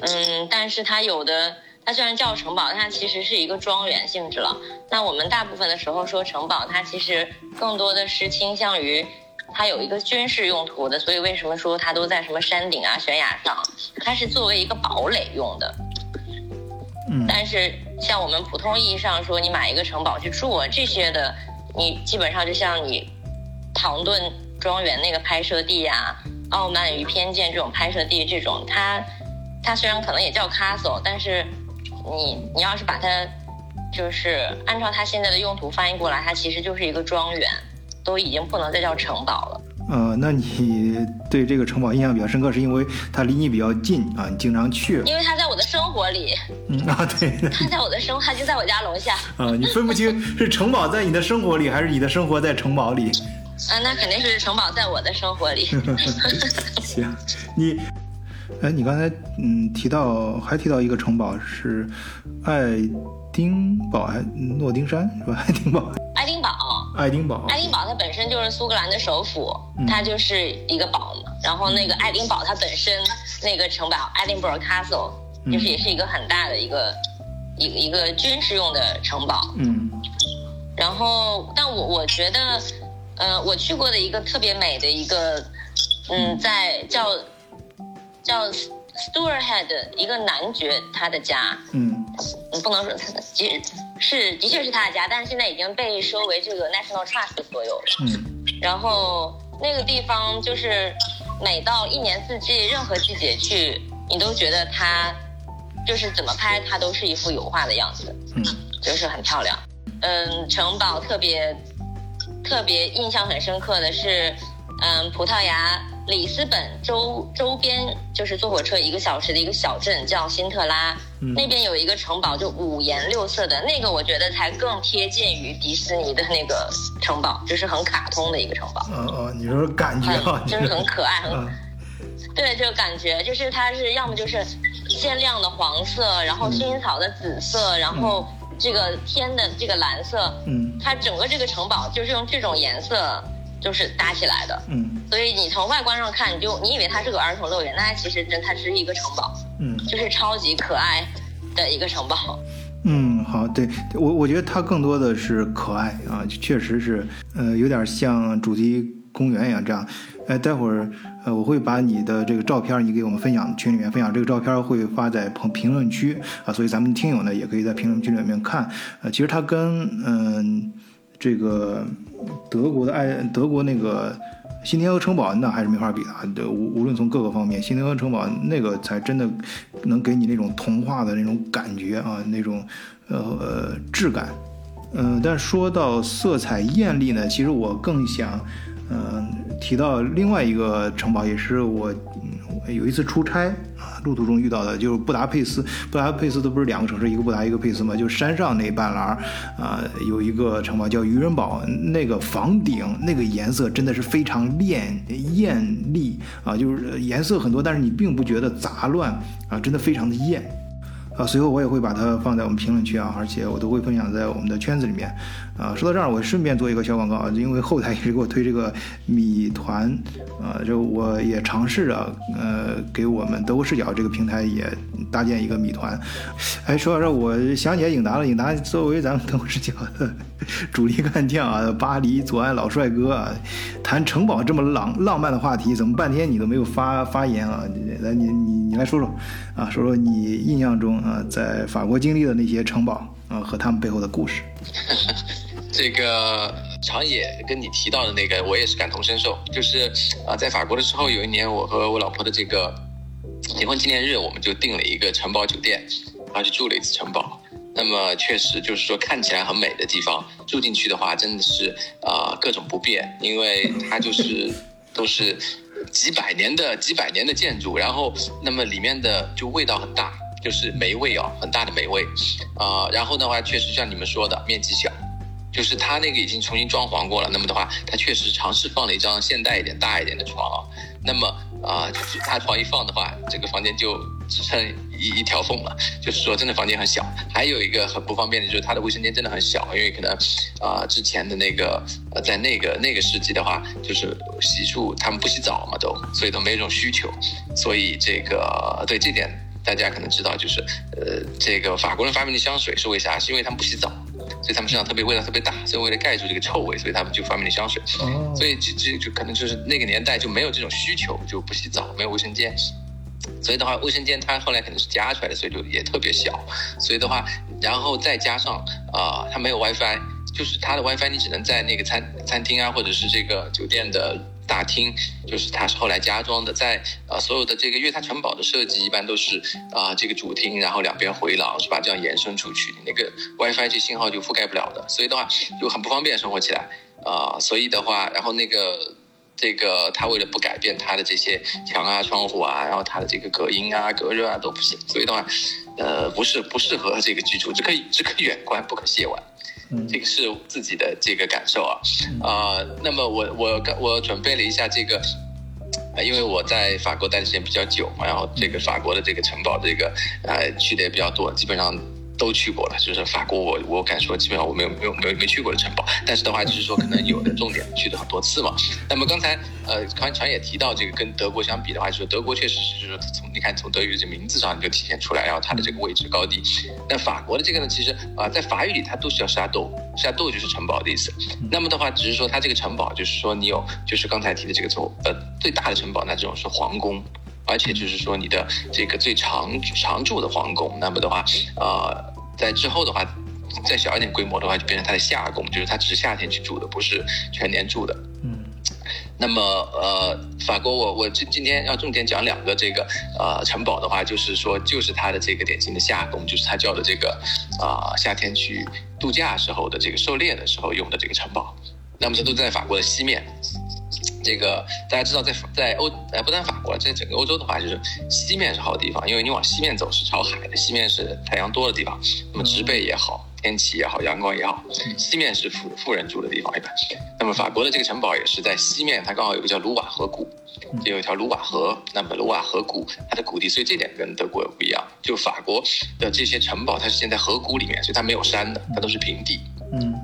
Speaker 1: 嗯，但是它有的。它虽然叫城堡，它其实是一个庄园性质了。那我们大部分的时候说城堡，它其实更多的是倾向于它有一个军事用途的。所以为什么说它都在什么山顶啊、悬崖上？它是作为一个堡垒用的。
Speaker 4: 嗯。
Speaker 1: 但是像我们普通意义上说，你买一个城堡去住啊这些的，你基本上就像你唐顿庄园那个拍摄地呀、傲慢与偏见这种拍摄地这种，它它虽然可能也叫 castle，但是。你你要是把它，就是按照它现在的用途翻译过来，它其实就是一个庄园，都已经不能再叫城堡了。
Speaker 4: 呃，那你对这个城堡印象比较深刻，是因为它离你比较近啊，你经常去。
Speaker 1: 因为它在我的生活里。
Speaker 4: 嗯啊，对。
Speaker 1: 它在我的生，它就在我家楼下。
Speaker 4: 啊，你分不清 *laughs* 是城堡在你的生活里，还是你的生活在城堡里。
Speaker 1: 啊，那肯定是城堡在我的生活里。*laughs*
Speaker 4: 行，你。哎，你刚才嗯提到还提到一个城堡是爱丁堡还诺丁山是吧？*laughs* 爱丁堡。
Speaker 1: 爱丁堡。
Speaker 4: 爱丁堡。
Speaker 1: 爱丁堡它本身就是苏格兰的首府，它就是一个堡嘛。然后那个爱丁堡它本身那个城堡 Edinburgh Castle 就是也是一个很大的一个一一个军事用的城堡。
Speaker 4: 嗯。
Speaker 1: 然后，但我我觉得，呃，我去过的一个特别美的一个，嗯，在叫。叫 Stuart Head 一个男爵他的家，
Speaker 4: 嗯，
Speaker 1: 你不能说他的，其实是的确是他的家，但是现在已经被收为这个 National Trust 所有了。
Speaker 4: 嗯，
Speaker 1: 然后那个地方就是每到一年四季任何季节去，你都觉得它就是怎么拍它都是一幅油画的样子，
Speaker 4: 嗯，
Speaker 1: 就是很漂亮。嗯，城堡特别特别印象很深刻的是，嗯，葡萄牙。里斯本周周边就是坐火车一个小时的一个小镇叫辛特拉，那边有一个城堡，就五颜六色的那个，我觉得才更贴近于迪士尼的那个城堡，就是很卡通的一个城堡。
Speaker 4: 哦哦，你说感觉啊，
Speaker 1: 就是很可爱，很对，就感觉就是它是要么就是鲜亮的黄色，然后薰衣草的紫色，然后这个天的这个蓝色，
Speaker 4: 嗯，
Speaker 1: 它整个这个城堡就是用这种颜色。就是搭起来的，
Speaker 4: 嗯，
Speaker 1: 所以你从外观上看，你就你以为它是个儿童乐园，那其实真它是一个城堡，
Speaker 4: 嗯，
Speaker 1: 就是超级可爱的一个城堡。
Speaker 4: 嗯，好，对我我觉得它更多的是可爱啊，确实是，呃，有点像主题公园一样这样。哎，待会儿呃我会把你的这个照片你给我们分享群里面分享，这个照片会发在评评论区啊，所以咱们听友呢也可以在评论区里面看。呃，其实它跟嗯。这个德国的爱德国那个新天鹅城堡那还是没法比的，无无论从各个方面，新天鹅城堡那个才真的能给你那种童话的那种感觉啊，那种呃质感。嗯，但说到色彩艳丽呢，其实我更想嗯提到另外一个城堡，也是我。有一次出差啊，路途中遇到的，就是布达佩斯。布达佩斯都不是两个城市，一个布达，一个佩斯嘛，就山上那半栏啊，有一个城堡叫渔人堡，那个房顶那个颜色真的是非常艳艳丽啊，就是颜色很多，但是你并不觉得杂乱啊，真的非常的艳。啊，随后我也会把它放在我们评论区啊，而且我都会分享在我们的圈子里面。啊，说到这儿，我顺便做一个小广告啊，因为后台一直给我推这个米团，啊，就我也尝试着，呃，给我们德国视角这个平台也搭建一个米团。哎，说到这儿，我想起来影达了，影达作为咱们德国视角的主力干将啊，巴黎左岸老帅哥啊，谈城堡这么浪浪漫的话题，怎么半天你都没有发发言啊？来，你你你来说说，啊，说说你印象中呃，在法国经历的那些城堡呃和他们背后的故事。*laughs*
Speaker 2: 这个长野跟你提到的那个，我也是感同身受。就是啊，在法国的时候，有一年我和我老婆的这个结婚纪念日，我们就订了一个城堡酒店，然后去住了一次城堡。那么确实就是说看起来很美的地方，住进去的话真的是啊各种不便，因为它就是都是几百年的几百年的建筑，然后那么里面的就味道很大，就是霉味啊，很大的霉味啊。然后的话，确实像你们说的，面积小。就是它那个已经重新装潢过了，那么的话，它确实尝试放了一张现代一点、大一点的床。那么啊，就是他床一放的话，这个房间就只剩一一条缝了。就是说，真的房间很小。还有一个很不方便的就是他的卫生间真的很小，因为可能啊之前的那个在那个那个世纪的话，就是洗漱他们不洗澡嘛都，所以都没这种需求。所以这个对这点大家可能知道，就是呃这个法国人发明的香水是为啥？是因为他们不洗澡。所以他们身上特别味道特别大，所以为了盖住这个臭味，所以他们就发明了香水。所以这这就可能就是那个年代就没有这种需求，就不洗澡，没有卫生间。所以的话，卫生间它后来可能是加出来的，所以就也特别小。所以的话，然后再加上啊，它没有 WiFi，就是它的 WiFi 你只能在那个餐餐厅啊，或者是这个酒店的。大厅就是它是后来加装的，在呃所有的这个，因为它城堡的设计一般都是啊这个主厅，然后两边回廊是吧？这样延伸出去，那个 WiFi 这信号就覆盖不了的，所以的话就很不方便生活起来啊。所以的话，然后那个这个它为了不改变它的这些墙啊、窗户啊，然后它的这个隔音啊、隔热啊都不行，所以的话呃不是不适合这个居住，只可以只可远观不可亵玩。这个是自己的这个感受啊，啊，那么我我刚我准备了一下这个，因为我在法国待的时间比较久嘛，然后这个法国的这个城堡这个呃去的也比较多，基本上。都去过了，就是法国，我我敢说，基本上我没有没有没有没去过的城堡。但是的话，就是说可能有的重点去的很多次嘛。那么刚才呃，康强也提到，这个跟德国相比的话，就是德国确实是就是从你看从德语的这名字上你就体现出来，然后它的这个位置高低。那法国的这个呢，其实啊，在法语里它都是叫沙豆，沙豆就是城堡的意思。那么的话，只是说它这个城堡就是说你有，就是刚才提的这个从呃最大的城堡，那这种是皇宫。而且就是说，你的这个最常常住的皇宫，那么的话，呃，在之后的话，再小一点规模的话，就变成它的夏宫，就是它只是夏天去住的，不是全年住的。嗯。那么，呃，法国，我我今今天要重点讲两个这个呃城堡的话，就是说，就是它的这个典型的夏宫，就是它叫的这个啊夏天去度假时候的这个狩猎的时候用的这个城堡。那么它都在法国的西面。这个大家知道，在在欧呃不但法国，在整个欧洲的话，就是西面是好地方，因为你往西面走是朝海的，西面是太阳多的地方，那么植被也好，天气也好，阳光也好，西面是富富人住的地方一般。那么法国的这个城堡也是在西面，它刚好有个叫卢瓦河谷，有一条卢瓦河，那么卢瓦河谷它的谷地，所以这点跟德国不一样，就法国的这些城堡它是建在河谷里面，所以它没有山的，它都是平地。嗯。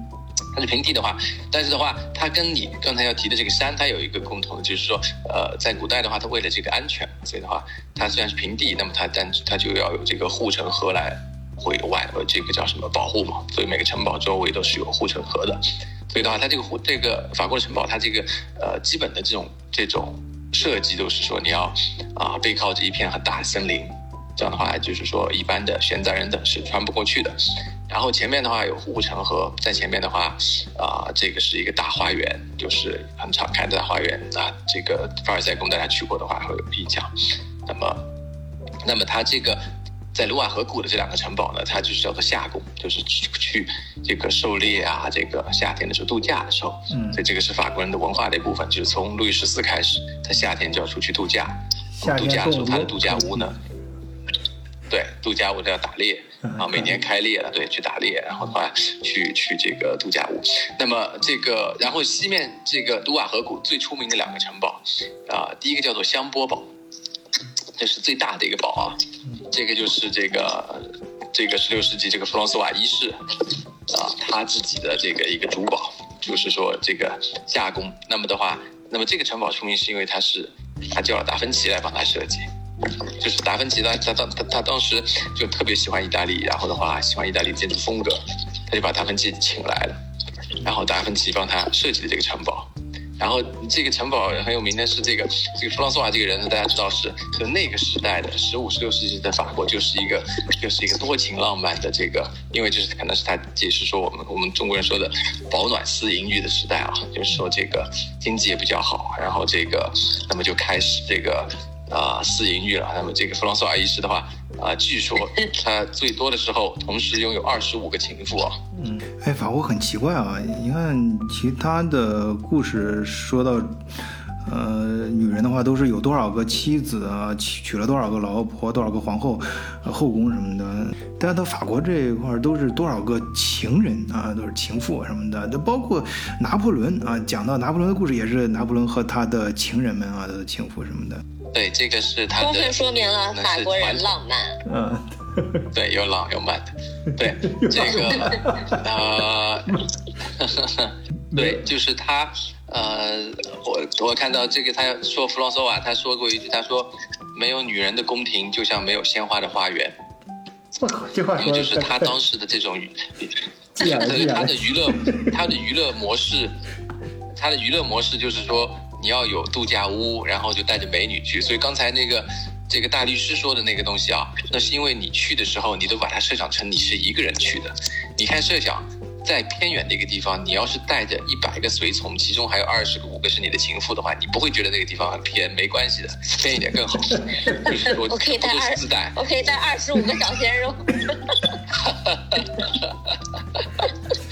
Speaker 2: 它是平地的话，但是的话，它跟你刚才要提的这个山，它有一个共同，就是说，呃，在古代的话，它为了这个安全，所以的话，它虽然是平地，那么它但它就要有这个护城河来会外呃这个叫什么保护嘛，所以每个城堡周围都是有护城河的，所以的话，它这个护这个法国的城堡，它这个呃基本的这种这种设计都是说你要啊背靠着一片很大的森林。这样的话，就是说一般的悬载人等是穿不过去的。然后前面的话有护城河，在前面的话，啊，这个是一个大花园，就是很敞开的大花园。啊，这个凡尔赛宫大家去过的话会有印象。那么，那么它这个在卢瓦河谷的这两个城堡呢，它就是叫做夏宫，就是去去这个狩猎啊，这个夏天的时候度假的时候。嗯。所以这个是法国人的文化的一部分，就是从路易十四开始，他夏天就要出去度假。度假的时候，他的度假屋呢？对，度假屋都要打猎啊，每年开猎了，对，去打猎，然后的话去去这个度假屋。那么这个，然后西面这个卢瓦河谷最出名的两个城堡啊，第一个叫做香波堡，这是最大的一个堡啊，这个就是这个这个十六世纪这个弗朗索瓦一世啊，他自己的这个一个主堡，就是说这个夏宫。那么的话，那么这个城堡出名是因为他是他叫了达芬奇来帮他设计。就是达芬奇，他他当他他当时就特别喜欢意大利，然后的话喜欢意大利建筑风格，他就把达芬奇请来了，然后达芬奇帮他设计的这个城堡。然后这个城堡很有名的是这个这个弗朗索瓦这个人，大家知道是就那个时代的十五十六世纪的法国，就是一个就是一个多情浪漫的这个，因为就是可能是他解释说我们我们中国人说的饱暖思淫欲的时代啊，就是说这个经济也比较好，然后这个那么就开始这个。啊，私淫欲了。那么这个弗朗索瓦一世的话，啊，据说 *laughs* 他最多的时候同时拥有二十五个情妇啊。
Speaker 4: 嗯，哎，法国很奇怪啊，你看其他的故事说到，呃，女人的话都是有多少个妻子啊，娶娶了多少个老婆，多少个皇后、后宫什么的。但是到法国这一块都是多少个情人啊，都是情妇什么的。那包括拿破仑啊，讲到拿破仑的故事也是拿破仑和他的情人们啊，他的情妇什么的。
Speaker 2: 对，这个是他的，
Speaker 1: 充分说明了法国人浪漫。
Speaker 2: 嗯，对，有浪有慢的，对 *laughs* 这个呃，*laughs* 对，就是他呃，我我看到这个，他说弗朗索瓦，他说过一句，他说没有女人的宫廷，就像没有鲜花的花园。*laughs*
Speaker 4: 我靠，这话说
Speaker 2: 的就是他当时的这种，对他的娱乐，他的娱乐模式，他的娱乐模式就是说。你要有度假屋，然后就带着美女去。所以刚才那个这个大律师说的那个东西啊，那是因为你去的时候，你都把它设想成你是一个人去的。你看，设想在偏远的一个地方，你要是带着一百个随从，其中还有二十个五个是你的情妇的话，你不会觉得那个地方很偏，没关系的，偏一点更好。就是 *laughs*
Speaker 1: 我可以带二十，我可以带二十五个小鲜肉。*laughs* *laughs*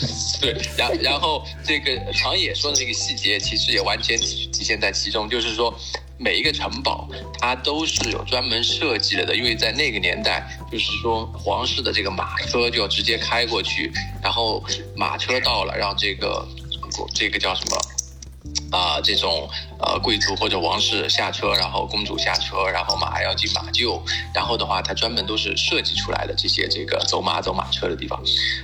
Speaker 2: 对，然 *laughs* 然后这个长野说的这个细节，其实也完全体现在其中，就是说每一个城堡它都是有专门设计了的，因为在那个年代，就是说皇室的这个马车就要直接开过去，然后马车到了，让这个这个叫什么？啊，这种呃贵族或者王室下车，然后公主下车，然后马要进马厩，然后的话，它专门都是设计出来的这些这个走马走马车的地方，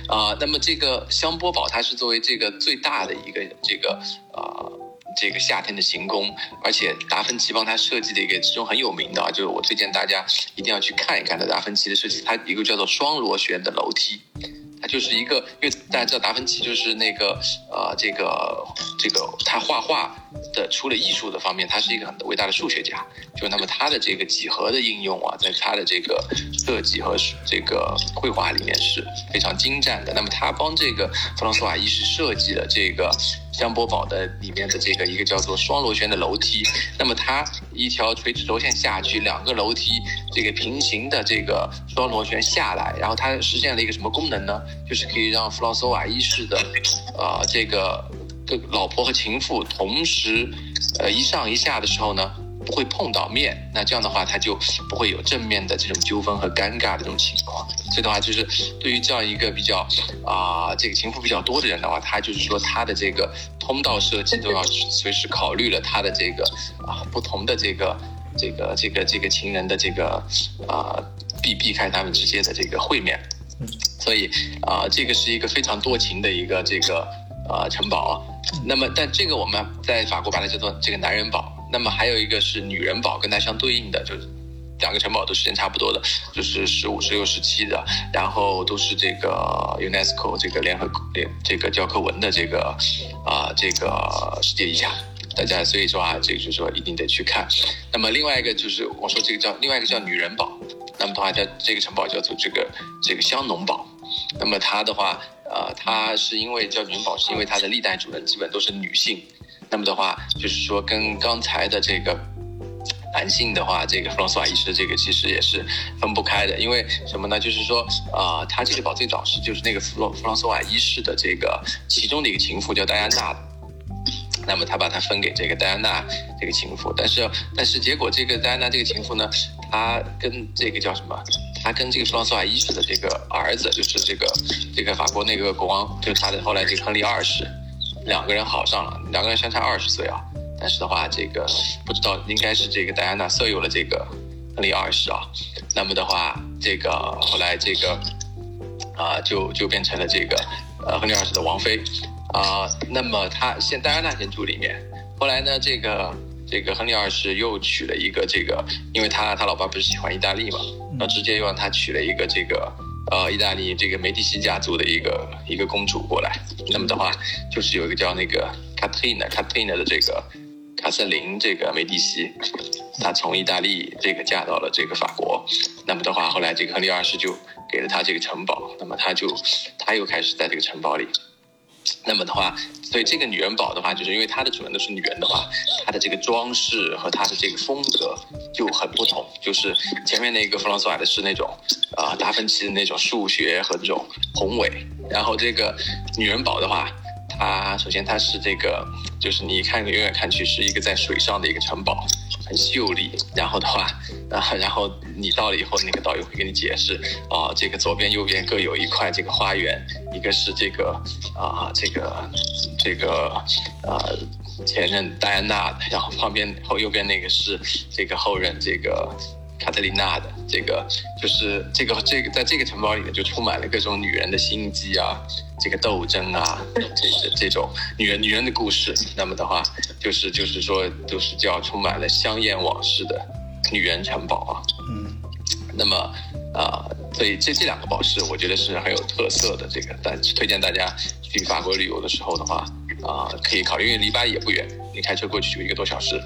Speaker 2: 啊，那么这个香波堡它是作为这个最大的一个这个啊这个夏天的行宫，而且达芬奇帮他设计的一个其中很有名的啊，就是我推荐大家一定要去看一看的达芬奇的设计，它一个叫做双螺旋的楼梯。他就是一个，因为大家知道达芬奇就是那个，呃，这个这个他画画的，除了艺术的方面，他是一个很伟大的数学家。就那么他的这个几何的应用啊，在他的这个设计和这个绘画里面是非常精湛的。那么他帮这个弗朗索瓦一世设计了这个。江波堡的里面的这个一个叫做双螺旋的楼梯，那么它一条垂直轴线下去，两个楼梯这个平行的这个双螺旋下来，然后它实现了一个什么功能呢？就是可以让弗朗索瓦一世的，呃，这个的老婆和情妇同时，呃，一上一下的时候呢。不会碰到面，那这样的话他就不会有正面的这种纠纷和尴尬的这种情况。所以的话，就是对于这样一个比较啊，这个情妇比较多的人的话，他就是说他的这个通道设计都要随时考虑了他的这个啊不同的这个这个这个这个情人的这个啊避避开他们之间的这个会面。所以啊，这个是一个非常多情的一个这个呃城堡。那么，但这个我们在法国把它叫做这个男人堡。那么还有一个是女人堡，跟它相对应的，就是两个城堡都时间差不多的，就是十五、十六、十七的，然后都是这个 UNESCO 这个联合联这个教科文的这个啊这个世界遗产，大家所以说啊，这个就是说一定得去看。那么另外一个就是我说这个叫另外一个叫女人堡，那么的话叫这个城堡叫做这个这个香农堡，那么它的话呃它是因为叫女人堡，是因为它的历代主人基本都是女性。那么的话，就是说跟刚才的这个男性的话，这个弗朗索瓦一世的这个其实也是分不开的。因为什么呢？就是说啊，他这个宝最导师就是那个弗朗弗朗索瓦一世的这个其中的一个情妇叫戴安娜，那么他把它分给这个戴安娜这个情妇，但是但是结果这个戴安娜这个情妇呢，她跟这个叫什么？她跟这个弗朗索瓦一世的这个儿子，就是这个这个法国那个国王，就是他的后来这个亨利二世。两个人好上了，两个人相差二十岁啊，但是的话，这个不知道应该是这个戴安娜色诱了这个亨利二世啊，那么的话，这个后来这个啊就就变成了这个呃亨利二世的王妃。啊，那么他先戴安娜先住里面，后来呢，这个这个亨利二世又娶了一个这个，因为他他老爸不是喜欢意大利嘛，然后直接又让他娶了一个这个。呃，意大利这个梅蒂西家族的一个一个公主过来，那么的话，就是有一个叫那个卡特琳娜，卡特琳娜的这个卡瑟琳这个梅蒂西，她从意大利这个嫁到了这个法国，那么的话，后来这个亨利二世就给了她这个城堡，那么她就她又开始在这个城堡里。那么的话，所以这个女人堡的话，就是因为它的主人都是女人的话，它的这个装饰和它的这个风格就很不同。就是前面那个弗朗索瓦的是那种啊达芬奇的那种数学和这种宏伟，然后这个女人堡的话，它首先它是这个，就是你看远远看去是一个在水上的一个城堡。很秀丽，然后的话，然后然后你到了以后，那个导游会给你解释，啊，这个左边右边各有一块这个花园，一个是这个啊这个这个啊前任戴安娜的，然后旁边后右边那个是这个后任这个卡特琳娜的，这个就是这个这个在这个城堡里面就充满了各种女人的心机啊，这个斗争啊，这这种女人女人的故事。那么的话，就是就是说，都是叫充满了香艳往事的女人城堡啊。嗯，那么啊，所以这这两个宝石，我觉得是很有特色的。这个，但推荐大家去法国旅游的时候的话。啊，可以考虑，因为离巴黎也不远，你开车过去就一个多小时。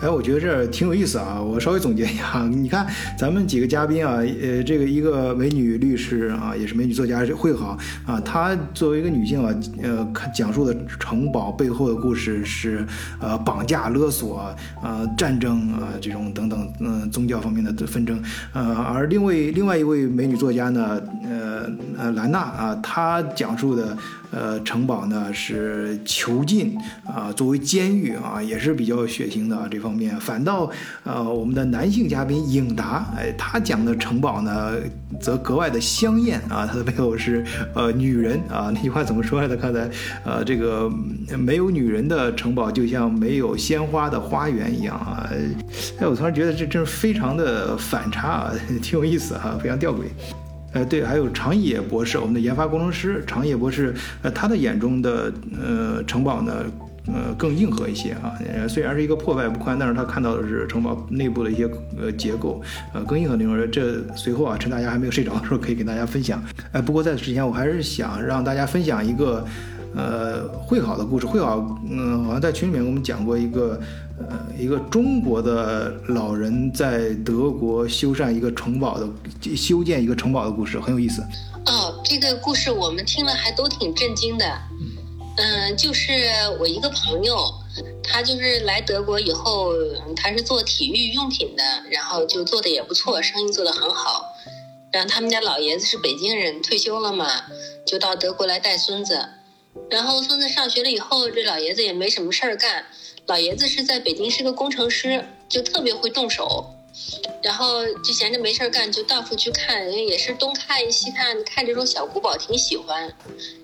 Speaker 4: 哎，我觉得这挺有意思啊！我稍微总结一下，*laughs* 你看咱们几个嘉宾啊，呃，这个一个美女律师啊，也是美女作家会好啊，她作为一个女性啊，呃，讲述的城堡背后的故事是呃绑架勒索啊、战争啊这种等等嗯宗教方面的纷争，呃，而另外另外一位美女作家呢，呃呃兰娜啊，她讲述的呃城堡呢是囚禁啊，作为监狱啊，也是比较血腥的这方。方面反倒，呃，我们的男性嘉宾颖达，哎，他讲的城堡呢，则格外的香艳啊，他的背后是呃女人啊，那句话怎么说来着？刚才，呃，这个没有女人的城堡就像没有鲜花的花园一样啊，哎，我突然觉得这真是非常的反差啊，*laughs* 挺有意思啊，非常吊诡。呃，对，还有长野博士，我们的研发工程师长野博士，呃，他的眼中的呃城堡呢？呃，更硬核一些啊，虽然是一个破败不宽，但是他看到的是城堡内部的一些呃结构，呃，更硬核的内容。这随后啊，趁大家还没有睡着的时候，可以给大家分享。哎，不过在此之前，我还是想让大家分享一个呃会好的故事。会好，嗯，好像在群里面给我们讲过一个呃一个中国的老人在德国修缮一个城堡的修建一个城堡的故事，很有意思。
Speaker 3: 哦，这个故事我们听了还都挺震惊的。嗯，就是我一个朋友，他就是来德国以后，他是做体育用品的，然后就做的也不错，生意做得很好。然后他们家老爷子是北京人，退休了嘛，就到德国来带孙子。然后孙子上学了以后，这老爷子也没什么事儿干。老爷子是在北京是个工程师，就特别会动手。然后就闲着没事干，就到处去看，也是东看西看，看这种小古堡挺喜欢。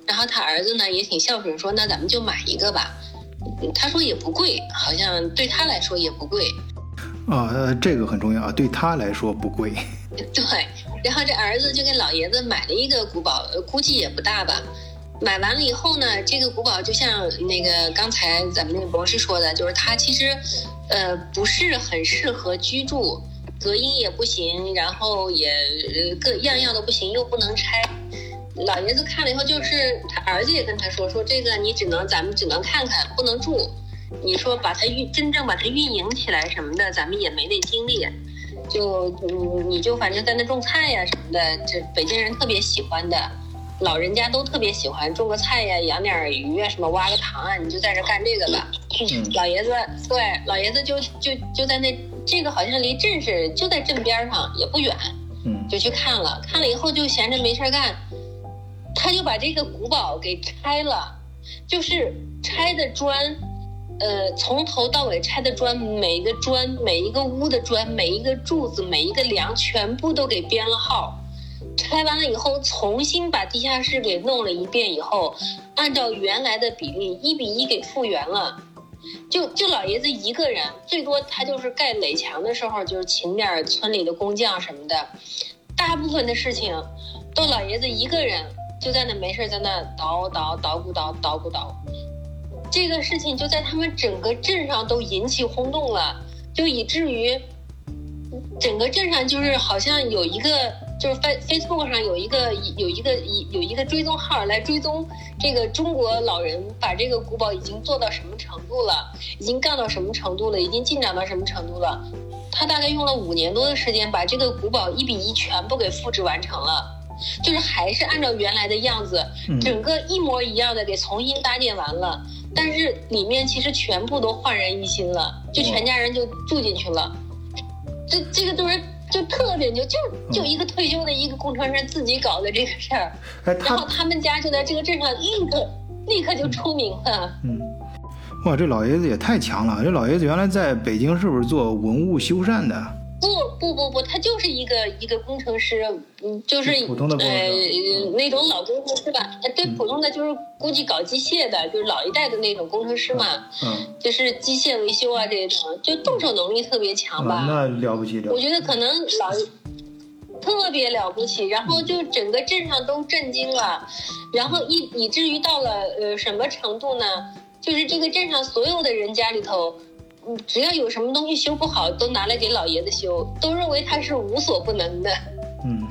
Speaker 3: 然后他儿子呢也挺孝顺，说那咱们就买一个吧。他说也不贵，好像对他来说也不贵。
Speaker 4: 啊，这个很重要啊，对他来说不贵。*laughs*
Speaker 3: 对，然后这儿子就给老爷子买了一个古堡，估计也不大吧。买完了以后呢，这个古堡就像那个刚才咱们那个博士说的，就是它其实。呃，不是很适合居住，隔音也不行，然后也各样样都不行，又不能拆。老爷子看了以后，就是他儿子也跟他说，说这个你只能咱们只能看看，不能住。你说把它运真正把它运营起来什么的，咱们也没那精力。就嗯，你就反正在那种菜呀什么的，这北京人特别喜欢的。老人家都特别喜欢种个菜呀，养点鱼啊，什么挖个塘啊，你就在这干这个吧。老爷子对，老爷子就就就在那，这个好像离镇是就在镇边上，也不远。嗯，就去看了，看了以后就闲着没事干，他就把这个古堡给拆了，就是拆的砖，呃，从头到尾拆的砖，每一个砖、每一个屋的砖、每一个柱子、每一个梁，全部都给编了号。拆完了以后，重新把地下室给弄了一遍以后，按照原来的比例一比一给复原了。就就老爷子一个人，最多他就是盖垒墙的时候，就是请点村里的工匠什么的。大部分的事情，都老爷子一个人就在那没事在那捣捣捣鼓捣捣鼓捣。这个事情就在他们整个镇上都引起轰动了，就以至于整个镇上就是好像有一个。就是 Face Facebook 上有一个有一个有一个追踪号来追踪这个中国老人把这个古堡已经做到什么程度了，已经干到什么程度了，已经进展到什么程度了。他大概用了五年多的时间把这个古堡一比一全部给复制完成了，就是还是按照原来的样子，整个一模一样的给重新搭建完了，但是里面其实全部都焕然一新了，就全家人就住进去了。这这个都是。就特别牛，就就一个退休的一个工程师自己搞的这个事儿，然后他们家就在这个镇上立刻立刻就出名了。
Speaker 4: 嗯，哇，这老爷子也太强了！这老爷子原来在北京是不是做文物修缮的？
Speaker 3: 不不不不，他就是一个一个工程师，嗯，就是呃那种老工程师吧，对，普通的就是估计搞机械的，就是老一代的那种工程师嘛，嗯，就是机械维修啊这种，就动手能力特别强吧，
Speaker 4: 那了不起了。
Speaker 3: 我觉得可能老特别了不起，然后就整个镇上都震惊了，然后以以至于到了呃什么程度呢？就是这个镇上所有的人家里头。只要有什么东西修不好，都拿来给老爷子修，都认为他是无所不能的。
Speaker 4: 嗯，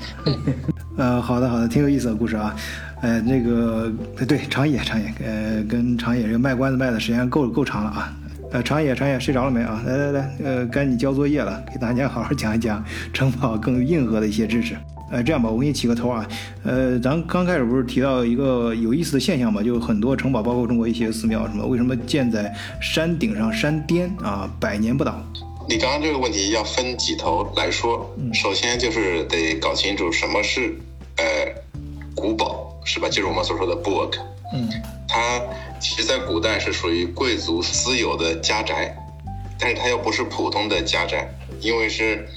Speaker 4: *laughs* 呃，好的好的，挺有意思的故事啊。呃，那个对长野长野，呃，跟长野这个卖关子卖的时间够够长了啊。呃，长野长野睡着了没啊？来来来，呃，该你交作业了，给大家好好讲一讲城堡更硬核的一些知识。呃，这样吧，我给你起个头啊。呃，咱刚开始不是提到一个有意思的现象嘛，就很多城堡，包括中国一些寺庙什么，为什么建在山顶上山巅啊，百年不倒？
Speaker 5: 你刚刚这个问题要分几头来说。首先就是得搞清楚什么是呃古堡，是吧？就是我们所说的 book。
Speaker 4: 嗯。
Speaker 5: 它其实，在古代是属于贵族私有的家宅，但是它又不是普通的家宅，因为是。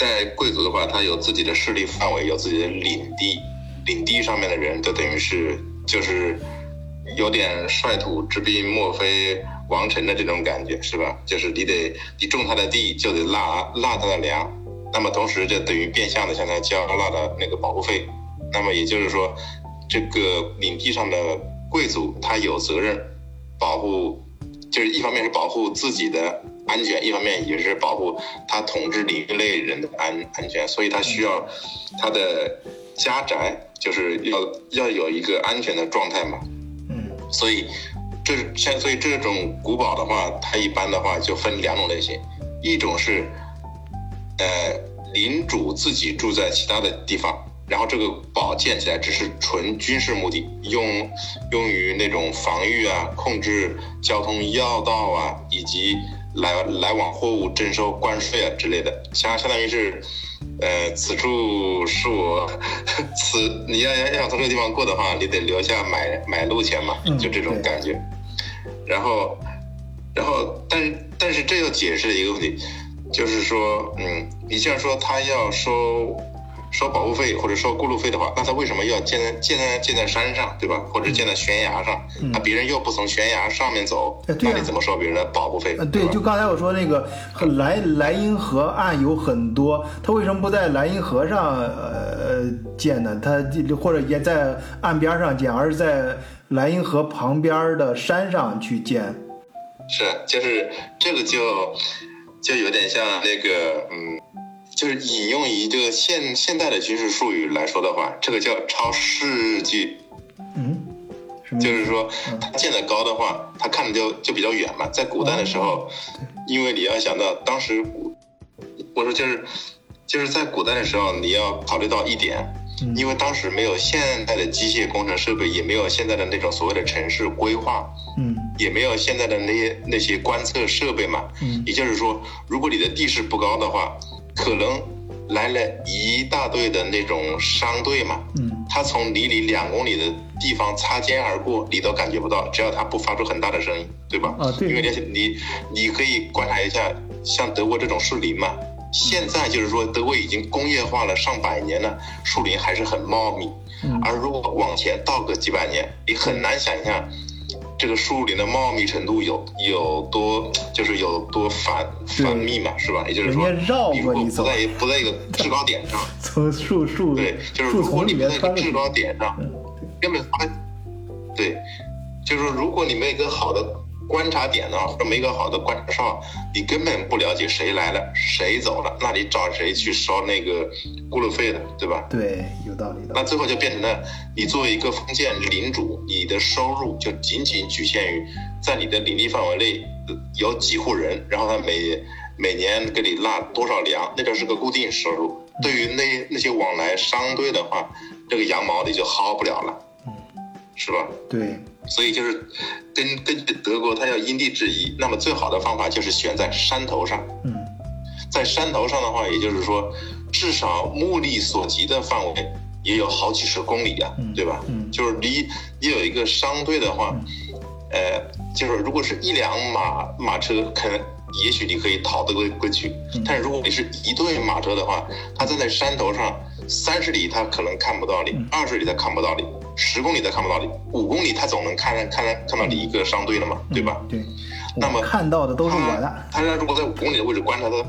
Speaker 5: 在贵族的话，他有自己的势力范围，有自己的领地，领地上面的人就等于是就是有点率土之滨，莫非王臣的这种感觉，是吧？就是你得你种他的地，就得纳纳他的粮，那么同时就等于变相的向他交纳的那个保护费，那么也就是说，这个领地上的贵族他有责任保护，就是一方面是保护自己的。安全，一方面也是保护他统治领域内人的安安全，所以他需要他的家宅就是要要有一个安全的状态嘛。
Speaker 4: 嗯，
Speaker 5: 所以这像所以这种古堡的话，它一般的话就分两种类型，一种是呃领主自己住在其他的地方，然后这个堡建起来只是纯军事目的，用用于那种防御啊、控制交通要道啊以及。来来往货物征收关税啊之类的，相相当于是，呃，此处是我，*laughs* 此你要要要从这个地方过的话，你得留下买买路钱嘛，就这种感觉。然后，然后，但但是这又解释了一个问题，就是说，嗯，你既然说他要收。收保护费或者收过路费的话，那他为什么要建在建在建在山上，对吧？或者建在悬崖上？那别人又不从悬崖上面走，那你怎么收别人的保护费？
Speaker 4: 对，就刚才我说那个莱莱茵河岸有很多，他为什么不在莱茵河上呃建呢？他或者也在岸边上建，而是在莱茵河旁边的山上去建？
Speaker 5: 是，就是这个就就有点像那个嗯。就是引用一个现现代的军事术语来说的话，这个叫超视距。
Speaker 4: 嗯，
Speaker 5: 就是说，它建的高的话，它看的就就比较远嘛。在古代的时候，因为你要想到当时，我说就是就是在古代的时候，你要考虑到一点，因为当时没有现代的机械工程设备，也没有现在的那种所谓的城市规划，
Speaker 4: 嗯，
Speaker 5: 也没有现在的那些那些观测设备嘛。
Speaker 4: 嗯，
Speaker 5: 也就是说，如果你的地势不高的话。可能来了一大队的那种商队嘛，
Speaker 4: 嗯，
Speaker 5: 他从离你两公里的地方擦肩而过，你都感觉不到，只要他不发出很大的声音，对吧？
Speaker 4: 啊，对。
Speaker 5: 因为你你你可以观察一下，像德国这种树林嘛，现在就是说德国已经工业化了上百年了，树林还是很茂密。
Speaker 4: 嗯。
Speaker 5: 而如果往前倒个几百年，你很难想象。这个树林的茂密程度有有多，就是有多繁繁密嘛，是吧？也就是说，你如果不在不在一个制高点上，*laughs*
Speaker 4: 从树树
Speaker 5: 对，就是如果你不在一个制高点上，根本发对，就是说，如果你没有一个好的。观察点呢，这么一个好的观察哨，你根本不了解谁来了，谁走了，那你找谁去收那个过路费的，对吧？
Speaker 4: 对，有道理的。
Speaker 5: 那最后就变成了，你作为一个封建领主，你的收入就仅仅局限于在你的领地范围内有几户人，然后他每每年给你纳多少粮，那就是个固定收入。对于那那些往来商队的话，这个羊毛你就薅不了了，
Speaker 4: 嗯，
Speaker 5: 是吧？
Speaker 4: 对。
Speaker 5: 所以就是根根据德国，它要因地制宜。那么最好的方法就是选在山头上。
Speaker 4: 嗯，
Speaker 5: 在山头上的话，也就是说，至少目力所及的范围也有好几十公里啊，对吧？
Speaker 4: 嗯，
Speaker 5: 就是离你有一个商队的话，呃，就是如果是一辆马马车，可能也许你可以逃得过过去。但是如果你是一队马车的话，它站在山头上，三十里它可能看不到你，二十里它看不到你，十公里他看不到你，五公里他总能看看看到你一个商队了嘛，对吧？
Speaker 7: 对。
Speaker 5: 那么
Speaker 7: 看到的都是我的。
Speaker 5: 他如果在五公里的位置观察到，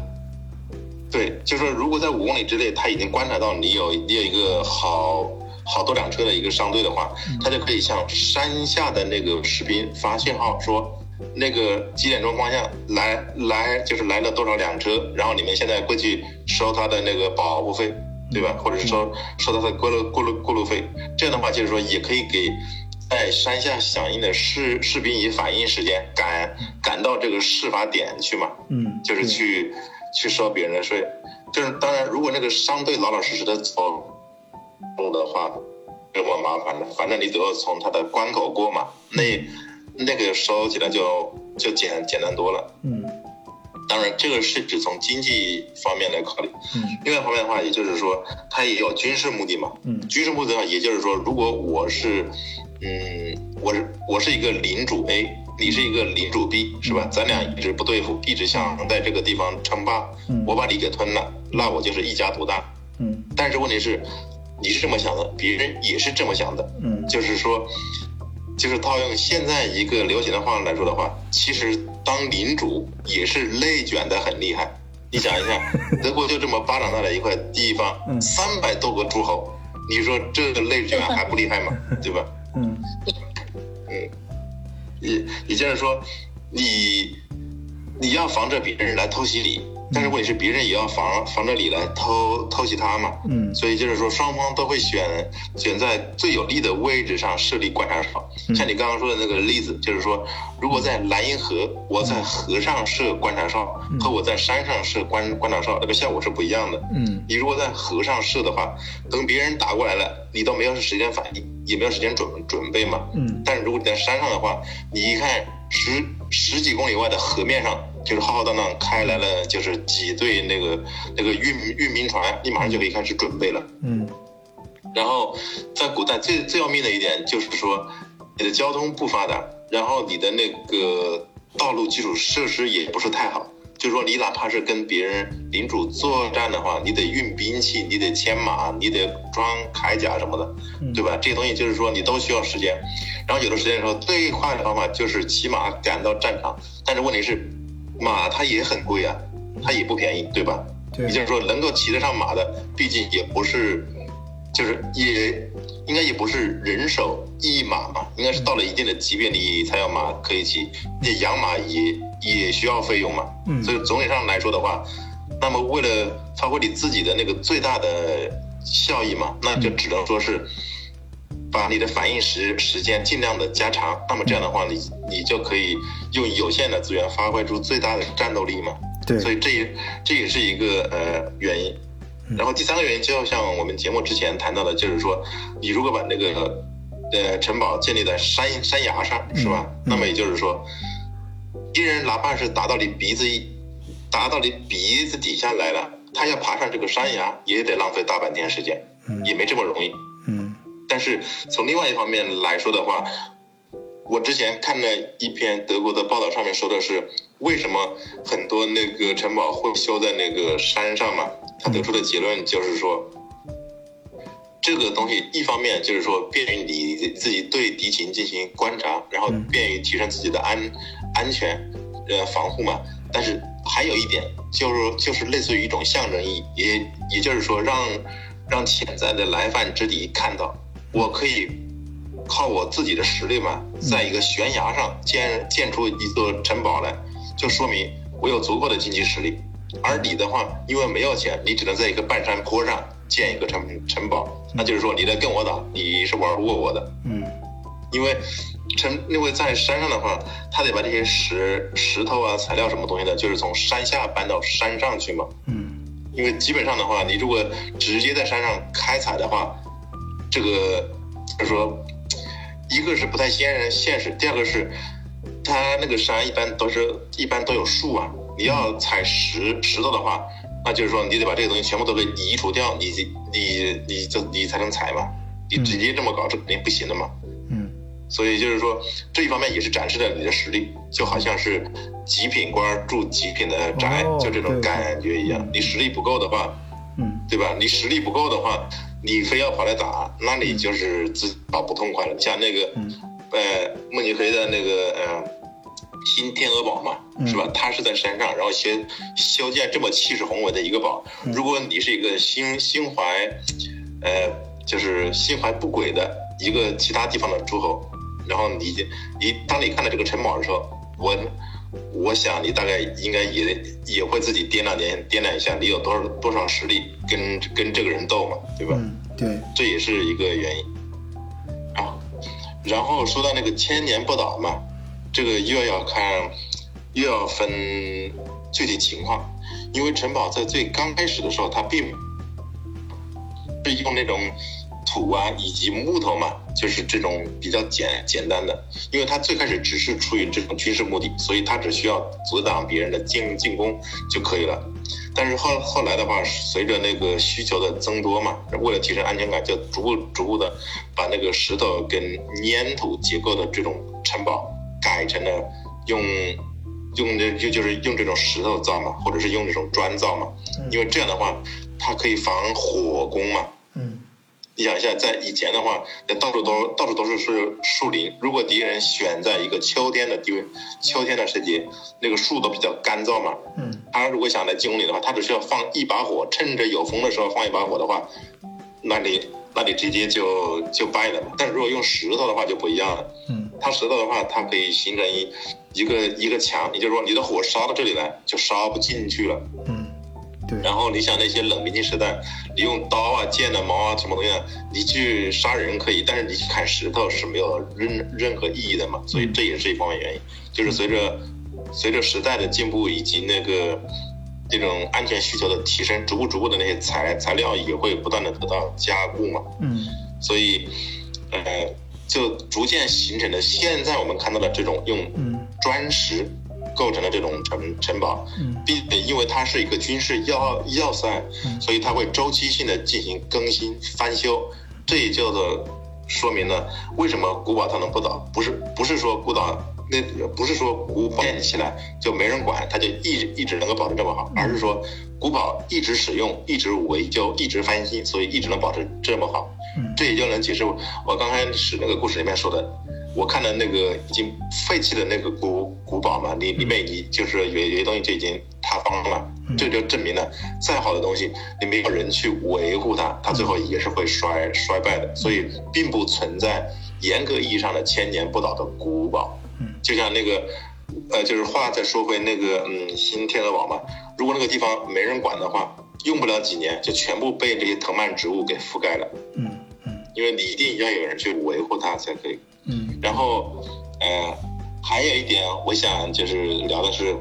Speaker 5: 对，就是说如果在五公里之内他已经观察到你有你有一个好好多辆车的一个商队的话，他就可以向山下的那个士兵发信号说。那个几点钟方向来来就是来了多少辆车，然后你们现在过去收他的那个保护费，对吧？或者是说收他的过路过路过路费，这样的话就是说也可以给在山下响应的士士兵以反应时间赶赶到这个事发点去嘛，
Speaker 7: 嗯，
Speaker 5: 就是去去收别人的税。就是当然，如果那个商队老老实实的走路的话，这么麻烦的，反正你都要从他的关口过嘛，那。那个收起来就就简简单多了。
Speaker 7: 嗯，
Speaker 5: 当然这个是指从经济方面来考虑。
Speaker 7: 嗯，
Speaker 5: 另外一方面的话，也就是说它也有军事目的嘛。
Speaker 7: 嗯，
Speaker 5: 军事目的话，也就是说，如果我是，嗯，我是我是一个领主 A，你是一个领主 B，是吧？咱俩一直不对付，一直想在这个地方称霸。
Speaker 7: 嗯，
Speaker 5: 我把你给吞了，那我就是一家独大。
Speaker 7: 嗯，
Speaker 5: 但是问题是，你是这么想的，别人也是这么想的。
Speaker 7: 嗯，
Speaker 5: 就是说。就是套用现在一个流行的话来说的话，其实当领主也是内卷的很厉害。你想一下，*laughs* 德国就这么巴掌大的一块地方，三百多个诸侯，你说这个内卷还不厉害吗？*laughs* 对吧？
Speaker 7: 嗯
Speaker 5: 嗯，也也就是说，你你要防着别人来偷袭你。但是问题是，别人也要防防着你来偷偷袭他嘛？
Speaker 7: 嗯，
Speaker 5: 所以就是说，双方都会选选在最有利的位置上设立观察哨。像你刚刚说的那个例子，就是说，如果在莱茵河，我在河上设观察哨，和我在山上设观观察哨，那个效果是不一样的。
Speaker 7: 嗯，
Speaker 5: 你如果在河上设的话，等别人打过来了，你都没有时间反应，也没有时间准准备嘛。
Speaker 7: 嗯，
Speaker 5: 但是如果你在山上的话，你一看十十几公里外的河面上。就是浩浩荡荡开来了，就是几队那个那个运运兵船，你马上就可以开始准备了。
Speaker 7: 嗯，
Speaker 5: 然后在古代最最要命的一点就是说，你的交通不发达，然后你的那个道路基础设施也不是太好。就是说，你哪怕是跟别人领主作战的话，你得运兵器，你得牵马，你得装铠甲什么的，对吧？这些东西就是说你都需要时间。然后有的时间的时候，最快的方法就是骑马赶到战场，但是问题是。马它也很贵啊，它也不便宜，对吧？
Speaker 7: 对。
Speaker 5: 也就是说，能够骑得上马的，毕竟也不是，就是也应该也不是人手一马嘛，应该是到了一定的级别，你才有马可以骑。你养马也也需要费用嘛。
Speaker 7: 嗯。
Speaker 5: 所以总体上来说的话，那么为了发挥你自己的那个最大的效益嘛，那就只能说是。把你的反应时时间尽量的加长，那么这样的话，你你就可以用有限的资源发挥出最大的战斗力嘛？
Speaker 7: 对，
Speaker 5: 所以这也这也是一个呃原因。然后第三个原因，就像我们节目之前谈到的，就是说，你如果把那个呃城堡建立在山山崖上，是吧？那么也就是说，敌人哪怕是打到你鼻子一打到你鼻子底下来了，他要爬上这个山崖，也得浪费大半天时间，也没这么容易。但是从另外一方面来说的话，我之前看了一篇德国的报道，上面说的是为什么很多那个城堡会修在那个山上嘛？他得出的结论就是说，这个东西一方面就是说便于你自己对敌情进行观察，然后便于提升自己的安安全呃防护嘛。但是还有一点就是就是类似于一种象征意义，也也就是说让让潜在的来犯之敌看到。我可以靠我自己的实力嘛，在一个悬崖上建建出一座城堡来，就说明我有足够的经济实力。而你的话，因为没有钱，你只能在一个半山坡上建一个城城堡，那就是说你在跟我打，你是玩不过我的。
Speaker 7: 嗯，
Speaker 5: 因为城因为在山上的话，他得把这些石石头啊、材料什么东西的，就是从山下搬到山上去嘛。
Speaker 7: 嗯，
Speaker 5: 因为基本上的话，你如果直接在山上开采的话，这个就是说，一个是不太现现实，第二个是，它那个山一般都是一般都有树啊，你要采石石头的话，那就是说你得把这个东西全部都给移除掉，你你你就你才能采嘛，你直接这么搞是肯定不行的嘛。
Speaker 7: 嗯，
Speaker 5: 所以就是说这一方面也是展示了你的实力，就好像是极品官住极品的宅，就这种感觉一样。你实力不够的话，
Speaker 7: 嗯，
Speaker 5: 对吧？你实力不够的话，你非要跑来打，那你就是自找不痛快了。像那个，呃，慕尼黑的那个，呃，新天鹅堡嘛，是吧？它是在山上，然后修修建这么气势宏伟的一个堡。如果你是一个心心怀，呃，就是心怀不轨的一个其他地方的诸侯，然后你你当你看到这个城堡的时候，我我想你大概应该也也会自己掂量掂掂量一下，你有多少多少实力跟跟这个人斗嘛，对吧？
Speaker 7: 嗯，对，
Speaker 5: 这也是一个原因。啊，然后说到那个千年不倒嘛。这个又要看，又要分具体情况，因为城堡在最刚开始的时候，它并是用那种土啊以及木头嘛，就是这种比较简简单的，因为它最开始只是出于这种军事目的，所以它只需要阻挡别人的进进攻就可以了。但是后后来的话，随着那个需求的增多嘛，为了提升安全感，就逐步逐步的把那个石头跟粘土结构的这种城堡。改成了用用的就就是用这种石头造嘛，或者是用这种砖造嘛，因为这样的话，它可以防火攻嘛。
Speaker 7: 嗯，
Speaker 5: 你想一下，在以前的话，那到处都到处都是是树林，如果敌人选在一个秋天的地位秋天的时节，那个树都比较干燥嘛。
Speaker 7: 嗯，
Speaker 5: 他如果想来进攻你的话，他只需要放一把火，趁着有风的时候放一把火的话，那你。那你直接就就败了嘛。但是如果用石头的话就不一样了。
Speaker 7: 嗯，
Speaker 5: 它石头的话，它可以形成一一个一个墙，也就是说你的火烧到这里来就烧不进去了。
Speaker 7: 嗯，对。
Speaker 5: 然后你想那些冷兵器时代，你用刀啊、剑啊、矛啊什么东西，你去杀人可以，但是你去砍石头是没有任任何意义的嘛。所以这也是一方面原因，就是随着随着时代的进步以及那个。这种安全需求的提升，逐步逐步的那些材材料也会不断的得到加固嘛。
Speaker 7: 嗯，
Speaker 5: 所以，呃，就逐渐形成了现在我们看到的这种用砖石构成的这种城城堡，并且因为它是一个军事要要塞，所以它会周期性的进行更新翻修，这也叫做说明了为什么古堡它能不倒，不是不是说古堡。那不是说古堡建起来就没人管，它就一直一直能够保持这么好，而是说古堡一直使用、一直维修、一直翻新，所以一直能保持这么好。这也就能解释我刚开始那个故事里面说的，我看的那个已经废弃的那个古古堡嘛，里里面已就是有有些东西就已经塌方了，这就证明了再好的东西，你没有人去维护它，它最后也是会衰衰败的。所以并不存在严格意义上的千年不倒的古堡。就像那个，呃，就是话再说回那个，嗯，新天鹅堡嘛。如果那个地方没人管的话，用不了几年就全部被这些藤蔓植物给覆盖了。
Speaker 7: 嗯嗯。
Speaker 5: 因为你一定要有人去维护它才可以。
Speaker 7: 嗯。
Speaker 5: 然后，呃，还有一点，我想就是聊的是，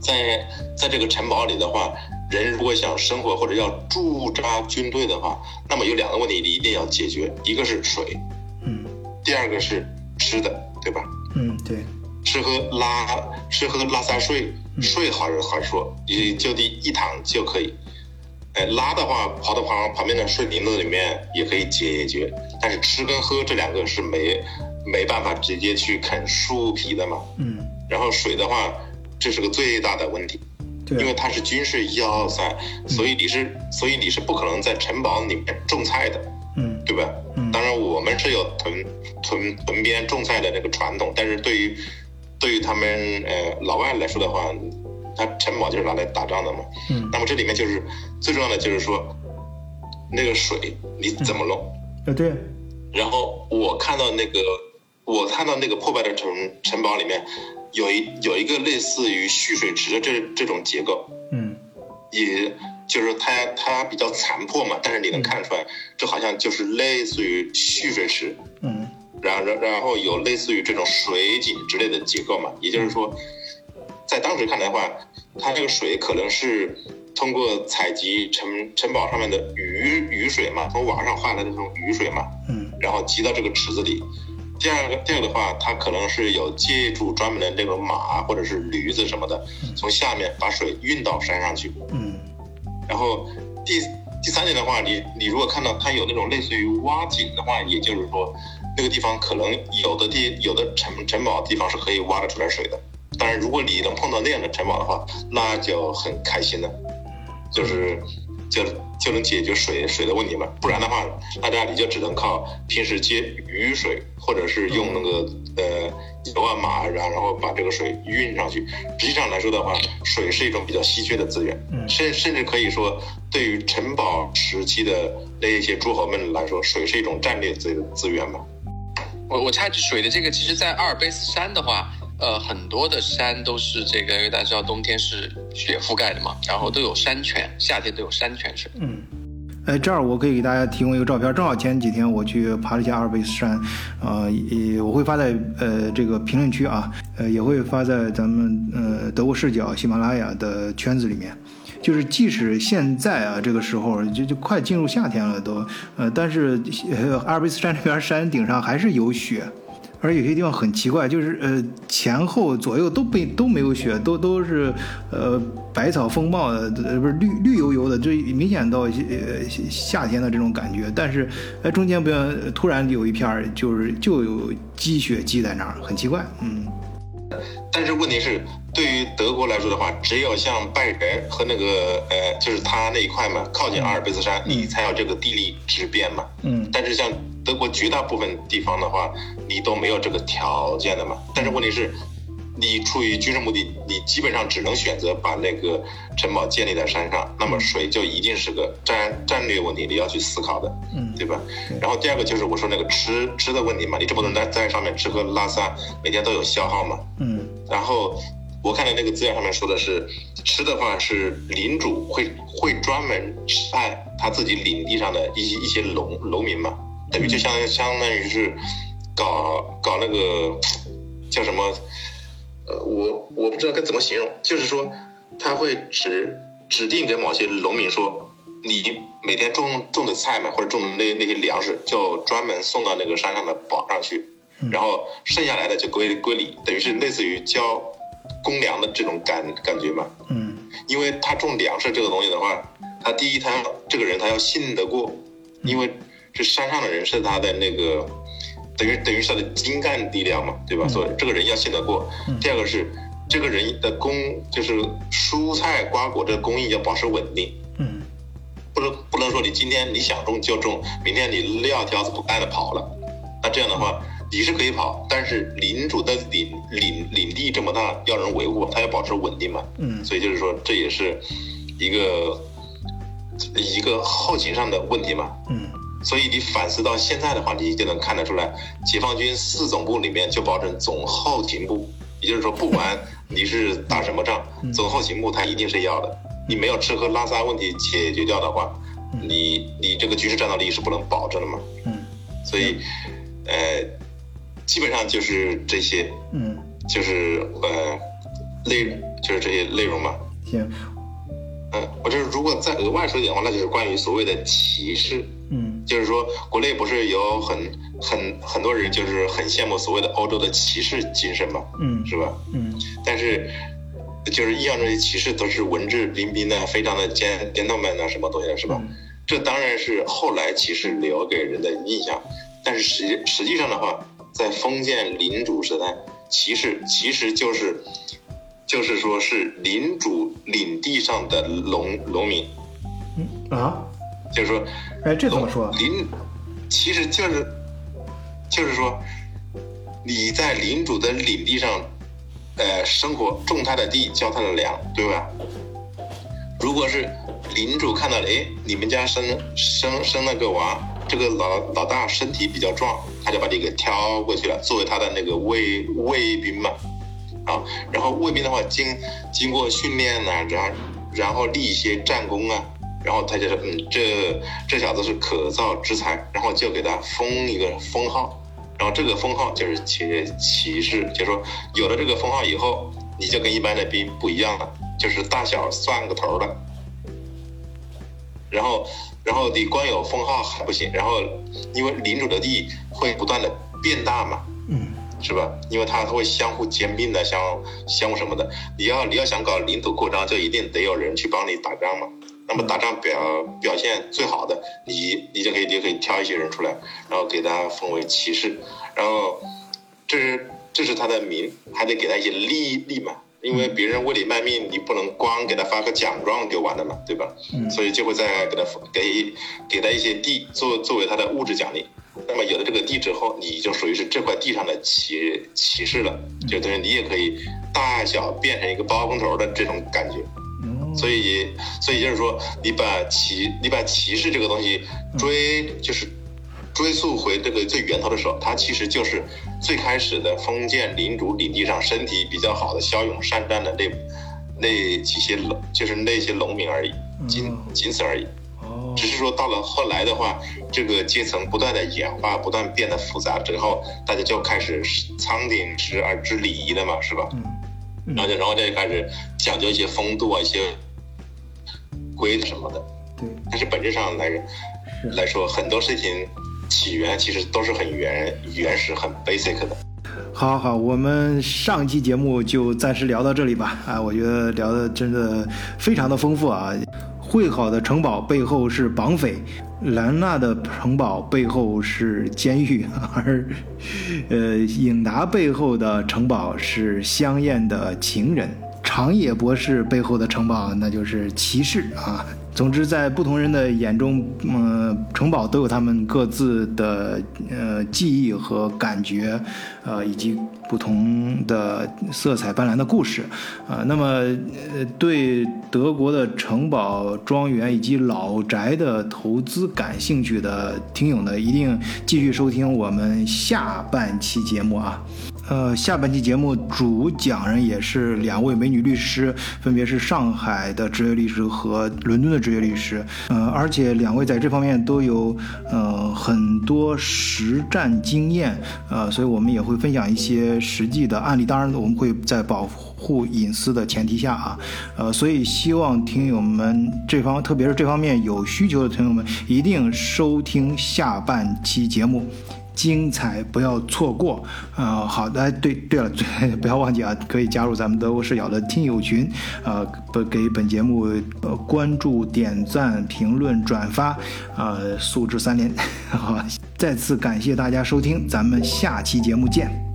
Speaker 5: 在在这个城堡里的话，人如果想生活或者要驻扎军队的话，那么有两个问题你一定要解决，一个是水，
Speaker 7: 嗯，
Speaker 5: 第二个是吃的。对吧？
Speaker 7: 嗯，对，
Speaker 5: 吃喝拉吃喝拉撒睡睡好好说，你就地一躺就可以。哎，拉的话跑到旁旁边的水林子里面也可以解决，但是吃跟喝这两个是没没办法直接去啃树皮的嘛。
Speaker 7: 嗯。
Speaker 5: 然后水的话，这是个最大的问题，因为它是军事要塞，所以你是所以你是不可能在城堡里面种菜的。
Speaker 7: 嗯，
Speaker 5: 对吧？
Speaker 7: 嗯，
Speaker 5: 当然我们是有屯屯屯边种菜的那个传统，但是对于对于他们呃老外来说的话，他城堡就是拿来打仗的嘛。
Speaker 7: 嗯，
Speaker 5: 那么这里面就是最重要的就是说那个水你怎么弄？
Speaker 7: 啊，对。
Speaker 5: 然后我看到那个我看到那个破败的城城堡里面有一有一个类似于蓄水池的这这种结构。
Speaker 7: 嗯，
Speaker 5: 也。就是它它比较残破嘛，但是你能看出来，这好像就是类似于蓄水池，
Speaker 7: 嗯，
Speaker 5: 然然然后有类似于这种水井之类的结构嘛，也就是说，在当时看来的话，它这个水可能是通过采集城城堡上面的雨雨水嘛，从网上换来的那种雨水嘛，
Speaker 7: 嗯，
Speaker 5: 然后集到这个池子里。第二个第二个的话，它可能是有借助专门的这种马或者是驴子什么的，从下面把水运到山上去，
Speaker 7: 嗯。
Speaker 5: 然后第第三点的话，你你如果看到它有那种类似于挖井的话，也就是说，那个地方可能有的地有的城城堡地方是可以挖得出来水的。当然，如果你能碰到那样的城堡的话，那就很开心了，就是就就能解决水水的问题嘛。不然的话，大家你就只能靠平时接雨水，或者是用那个呃。油啊马然，然后把这个水运上去。实际上来说的话，水是一种比较稀缺的资源，甚甚至可以说，对于城堡时期的那一些诸侯们来说，水是一种战略资资源嘛。
Speaker 2: 我我插一句，水的这个，其实，在阿尔卑斯山的话，呃，很多的山都是这个，因为大家知道冬天是雪覆盖的嘛，然后都有山泉，夏天都有山泉水。
Speaker 7: 嗯。哎，这儿我可以给大家提供一个照片，正好前几天我去爬了一下阿尔卑斯山，啊，也我会发在呃这个评论区啊，呃也会发在咱们呃德国视角喜马拉雅的圈子里面，就是即使现在啊这个时候就就快进入夏天了都，呃但是阿尔卑斯山这边山顶上还是有雪。而有些地方很奇怪，就是呃前后左右都被都没有雪，都都是呃百草丰茂的，呃不是绿绿油油的，就明显到呃夏天的这种感觉。但是呃中间不要突然有一片就是就有积雪积在那儿，很奇怪。嗯。
Speaker 5: 但是问题是，对于德国来说的话，只有像拜仁和那个呃就是他那一块嘛，靠近阿尔卑斯山，你才有这个地利之便嘛。
Speaker 7: 嗯。
Speaker 5: 但是像。德国绝大部分地方的话，你都没有这个条件的嘛。但是问题是，你出于军事目的，你基本上只能选择把那个城堡建立在山上，那么水就一定是个战战略问题，你要去思考的，
Speaker 7: 嗯，
Speaker 5: 对吧？然后第二个就是我说那个吃吃的问题嘛，你这不能在在上面吃喝拉撒，每天都有消耗嘛，
Speaker 7: 嗯。
Speaker 5: 然后我看到那个资料上面说的是，吃的话是领主会会专门派他自己领地上的一些一些农农民嘛。等于就相相当于是搞搞那个叫什么？呃，我我不知道该怎么形容，就是说他会指指定给某些农民说，你每天种种的菜嘛，或者种的那那些粮食，就专门送到那个山上的堡上去，然后剩下来的就归归你，等于是类似于交公粮的这种感感觉嘛。
Speaker 7: 嗯，
Speaker 5: 因为他种粮食这个东西的话，他第一他这个人他要信得过，因为。这山上的人是他的那个，等于等于是他的精干力量嘛，对吧？所以这个人要信得过。第二个是这个人的供，就是蔬菜瓜果这个供应要保持稳定。
Speaker 7: 嗯，
Speaker 5: 不能不能说你今天你想种就种，明天你撂挑子不干了跑了，那这样的话你是可以跑，但是领主的领领领地这么大，要人维护，他要保持稳定嘛。
Speaker 7: 嗯，
Speaker 5: 所以就是说这也是一个一个后勤上的问题嘛。
Speaker 7: 嗯。
Speaker 5: 所以你反思到现在的话，你就能看得出来，解放军四总部里面就保证总后勤部，也就是说，不管你是打什么仗，总后勤部他一定是要的。你没有吃喝拉撒问题解决掉的话，你你这个军事战斗力是不能保证的嘛。
Speaker 7: 嗯。
Speaker 5: 所以，呃，基本上就是这些。
Speaker 7: 嗯。
Speaker 5: 就是呃，内就是这些内容嘛。
Speaker 7: 行。
Speaker 5: 嗯，我就是如果再额外说一点的话，那就是关于所谓的歧视。
Speaker 7: 嗯，
Speaker 5: 就是说国内不是有很很很多人就是很羡慕所谓的欧洲的骑士精神嘛？
Speaker 7: 嗯，
Speaker 5: 是吧？
Speaker 7: 嗯，
Speaker 5: 但是就是一样这些骑士都是文质彬彬的，非常的尖尖头们啊，什么东西的是吧？这当然是后来骑士留给人的印象，但是实实际上的话，在封建领主时代，骑士其实就是。就是说，是领主领地上的农农民，
Speaker 7: 嗯啊，
Speaker 5: 就是说，
Speaker 7: 哎，这怎么说？
Speaker 5: 领，其实就是，就是说，你在领主的领地上，呃，生活，种他的地，浇他的粮，对吧？如果是领主看到了，哎，你们家生生生了个娃，这个老老大身体比较壮，他就把你给挑过去了，作为他的那个卫卫兵嘛。啊，然后卫兵的话经经过训练呢，然后然后立一些战功啊，然后他就说，嗯，这这小子是可造之才，然后就给他封一个封号，然后这个封号就是骑骑士，就说有了这个封号以后，你就跟一般的兵不一样了，就是大小算个头的，然后然后你光有封号还不行，然后因为领主的地会不断的变大嘛，
Speaker 7: 嗯。
Speaker 5: 是吧？因为他会相互兼并的，相相互什么的。你要你要想搞领土扩张，就一定得有人去帮你打仗嘛。那么打仗表表现最好的，你你就可以你可以挑一些人出来，然后给他封为骑士，然后这是这是他的名，还得给他一些利利嘛，因为别人为你卖命，你不能光给他发个奖状就完了嘛，对吧？嗯。所以就会再给他给给他一些地作作为他的物质奖励。那么有了这个地之后，你就属于是这块地上的骑骑士了，就等于你也可以大小变成一个包工头的这种感觉。所以，所以就是说，你把骑你把骑士这个东西追就是追溯回这个最源头的时候，它其实就是最开始的封建领主领地上身体比较好的骁勇善战的那那几些农，就是那些农民而已，仅仅此而已。只是说到了后来的话，这个阶层不断的演化，不断变得复杂之后，大家就开始仓顶时而知礼仪了嘛，是吧？嗯，然后就然后就开始讲究一些风度啊，一些规什么的。
Speaker 4: 对，
Speaker 5: 但是本质上来来说，很多事情起源其实都是很原原始、很 basic 的。
Speaker 4: 好好，我们上期节目就暂时聊到这里吧。啊，我觉得聊的真的非常的丰富啊。会好的城堡背后是绑匪，兰纳的城堡背后是监狱，*laughs* 而，呃，影达背后的城堡是香艳的情人，长野博士背后的城堡那就是骑士啊。总之，在不同人的眼中，嗯，城堡都有他们各自的呃记忆和感觉，呃，以及不同的色彩斑斓的故事，啊，那么呃，对德国的城堡、庄园以及老宅的投资感兴趣的听友呢，一定继续收听我们下半期节目啊。呃，下半期节目主讲人也是两位美女律师，分别是上海的职业律师和伦敦的职业律师。呃，而且两位在这方面都有呃很多实战经验。呃，所以我们也会分享一些实际的案例。当然，我们会在保护隐私的前提下啊。呃，所以希望听友们这方，特别是这方面有需求的听友们，一定收听下半期节目。精彩不要错过，呃，好的，对对了，*laughs* 不要忘记啊，可以加入咱们德国视角的听友群，呃，不给本节目呃关注、点赞、评论、转发，呃，素质三连，*laughs* 好，再次感谢大家收听，咱们下期节目见。